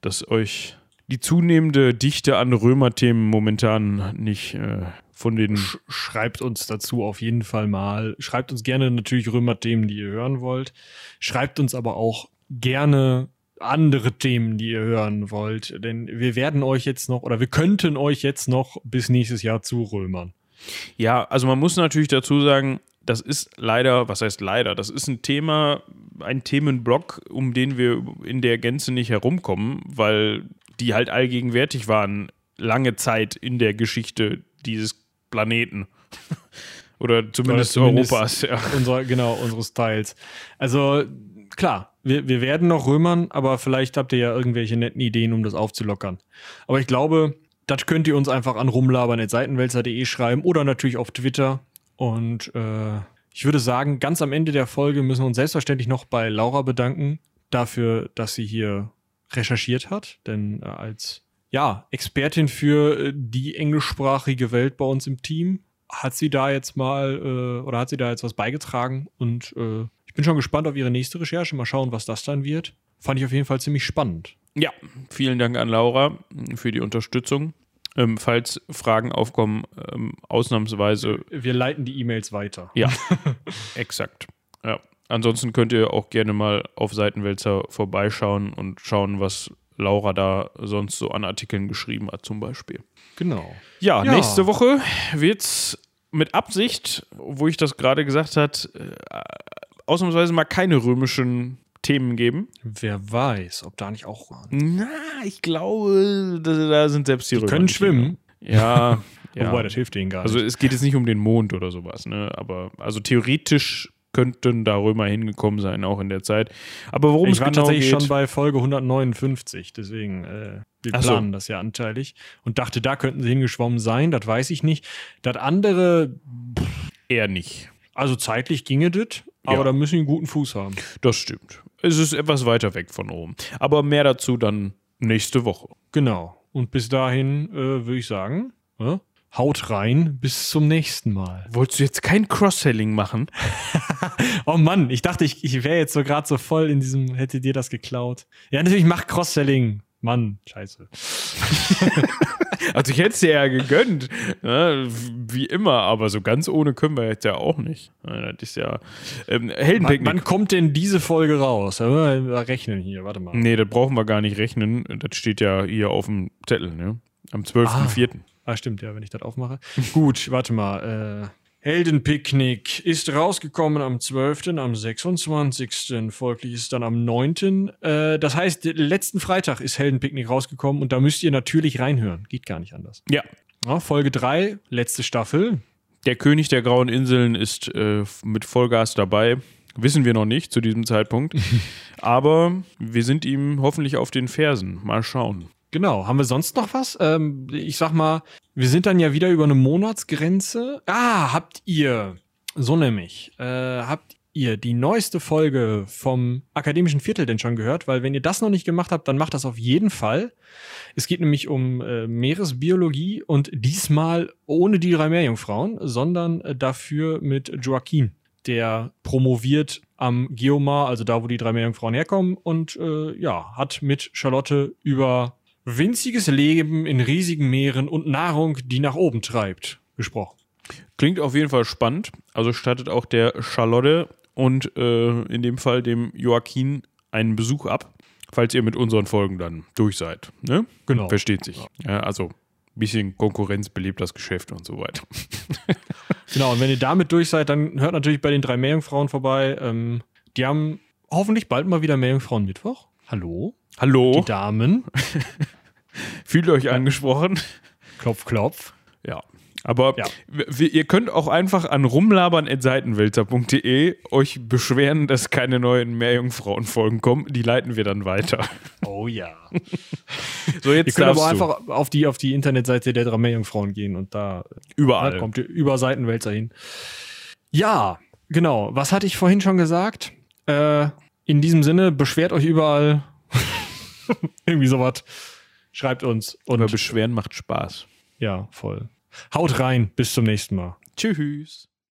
dass euch die zunehmende Dichte an Römerthemen momentan nicht äh, von den. Sch schreibt uns dazu auf jeden Fall mal. Schreibt uns gerne natürlich Römerthemen, die ihr hören wollt. Schreibt uns aber auch gerne andere Themen, die ihr hören wollt. Denn wir werden euch jetzt noch oder wir könnten euch jetzt noch bis nächstes Jahr zurömern. Ja, also man muss natürlich dazu sagen, das ist leider, was heißt leider, das ist ein Thema, ein Themenblock, um den wir in der Gänze nicht herumkommen, weil die halt allgegenwärtig waren lange Zeit in der Geschichte dieses Planeten. Oder zumindest, Oder zumindest Europas, ja. Unser, genau, unseres Teils. Also, klar, wir, wir werden noch römern, aber vielleicht habt ihr ja irgendwelche netten Ideen, um das aufzulockern. Aber ich glaube, das könnt ihr uns einfach an rumlabern.seitenwälzer.de schreiben oder natürlich auf Twitter. Und äh, ich würde sagen, ganz am Ende der Folge müssen wir uns selbstverständlich noch bei Laura bedanken dafür, dass sie hier recherchiert hat. Denn äh, als ja, Expertin für äh, die englischsprachige Welt bei uns im Team hat sie da jetzt mal äh, oder hat sie da jetzt was beigetragen und äh, ich bin schon gespannt auf ihre nächste Recherche. Mal schauen, was das dann wird. Fand ich auf jeden Fall ziemlich spannend. Ja, vielen Dank an Laura für die Unterstützung. Ähm, falls Fragen aufkommen, ähm, ausnahmsweise. Wir leiten die E-Mails weiter. Ja, exakt. Ja. Ansonsten könnt ihr auch gerne mal auf Seitenwälzer vorbeischauen und schauen, was Laura da sonst so an Artikeln geschrieben hat, zum Beispiel. Genau. Ja, Ja. nächste Woche wird's mit Absicht, wo ich das gerade gesagt hat, äh, ausnahmsweise mal keine römischen Themen geben. Wer weiß, ob da nicht auch. Na, ich glaube, da, da sind selbst die, Die Römer können schwimmen. Ja, ja. Wobei, das hilft denen gar Also nicht. es geht jetzt nicht um den Mond oder sowas, ne? Aber also theoretisch könnten da Römer hingekommen sein, auch in der Zeit. Aber worum Ich es war genau tatsächlich geht, schon bei Folge 159, deswegen äh, wir Ach so. planen das ja anteilig und dachte, da könnten sie hingeschwommen sein, das weiß ich nicht. Das andere, eher nicht. also zeitlich ginge das, aber Ja. da müssen wir einen guten Fuß haben. Das stimmt. Es ist etwas weiter weg von Rom. Aber mehr dazu dann nächste Woche. Genau. Und bis dahin äh, würde ich sagen, äh, haut rein, bis zum nächsten Mal. Wolltest du jetzt kein Cross-Selling machen? Oh Mann, ich dachte, ich, ich wäre jetzt so gerade so voll in diesem, hätte dir das geklaut. Ja, natürlich, mach Cross-Selling. Mann, scheiße. Also ich hätte es dir ja gegönnt, ne? wie immer, aber so ganz ohne können wir jetzt ja auch nicht. Das ist ja ähm, Wann, Heldenpicknick. wann kommt denn diese Folge raus? Wir rechnen hier, warte mal. Nee, das brauchen wir gar nicht rechnen. Das steht ja hier auf dem Zettel, ne? Am 12.04. Ah, stimmt, ja, wenn ich das aufmache. Gut, warte mal. Äh, Heldenpicknick ist rausgekommen am 12., am 26., folglich ist dann am 9. Äh, das heißt, letzten Freitag ist Heldenpicknick rausgekommen und da müsst ihr natürlich reinhören. Geht gar nicht anders. Ja. Ja, Folge 3, letzte Staffel. Der König der Grauen Inseln ist äh, mit Vollgas dabei. Wissen wir noch nicht zu diesem Zeitpunkt. Aber wir sind ihm hoffentlich auf den Fersen. Mal schauen. Genau. Haben wir sonst noch was? Ähm, ich sag mal, wir sind dann ja wieder über eine Monatsgrenze. Ah, habt ihr, so nämlich, äh, habt ihr die neueste Folge vom Akademischen Viertel denn schon gehört? Weil wenn ihr das noch nicht gemacht habt, dann macht das auf jeden Fall. Es geht nämlich um äh, Meeresbiologie und diesmal ohne die drei Meerjungfrauen, sondern äh, dafür mit Joaquin, der promoviert am Geomar, also da, wo die drei Meerjungfrauen herkommen und äh, ja, hat mit Charlotte über winziges Leben in riesigen Meeren und Nahrung, die nach oben treibt, gesprochen. Klingt auf jeden Fall spannend. Also stattet auch der Charlotte und äh, in dem Fall dem Joaquin einen Besuch ab, falls ihr mit unseren Folgen dann durch seid. Ne? Genau. Versteht sich. Ja, also ein bisschen Konkurrenz belebt das Geschäft und so weiter. Genau, und wenn ihr damit durch seid, dann hört natürlich bei den drei Meerjungfrauen vorbei. Ähm, die haben hoffentlich bald mal wieder Meerjungfrauen Mittwoch. Hallo? Hallo, Die Damen. fühlt euch angesprochen. Klopf, klopf. Ja. Aber Ja. ihr könnt auch einfach an rumlabern.seitenwälzer.de euch beschweren, dass keine neuen Meerjungfrauen-Folgen kommen. Die leiten wir dann weiter. Oh ja. So, Ihr jetzt könnt aber du. einfach auf die, auf die Internetseite der drei Meerjungfrauen gehen und da überall. Da kommt ihr über Seitenwälzer hin. Ja, genau. Was hatte ich vorhin schon gesagt? Äh, in diesem Sinne, beschwert euch überall. Irgendwie sowas. Schreibt uns. Und beschweren macht Spaß. ja, voll. Haut rein. Bis zum nächsten Mal. Tschüss.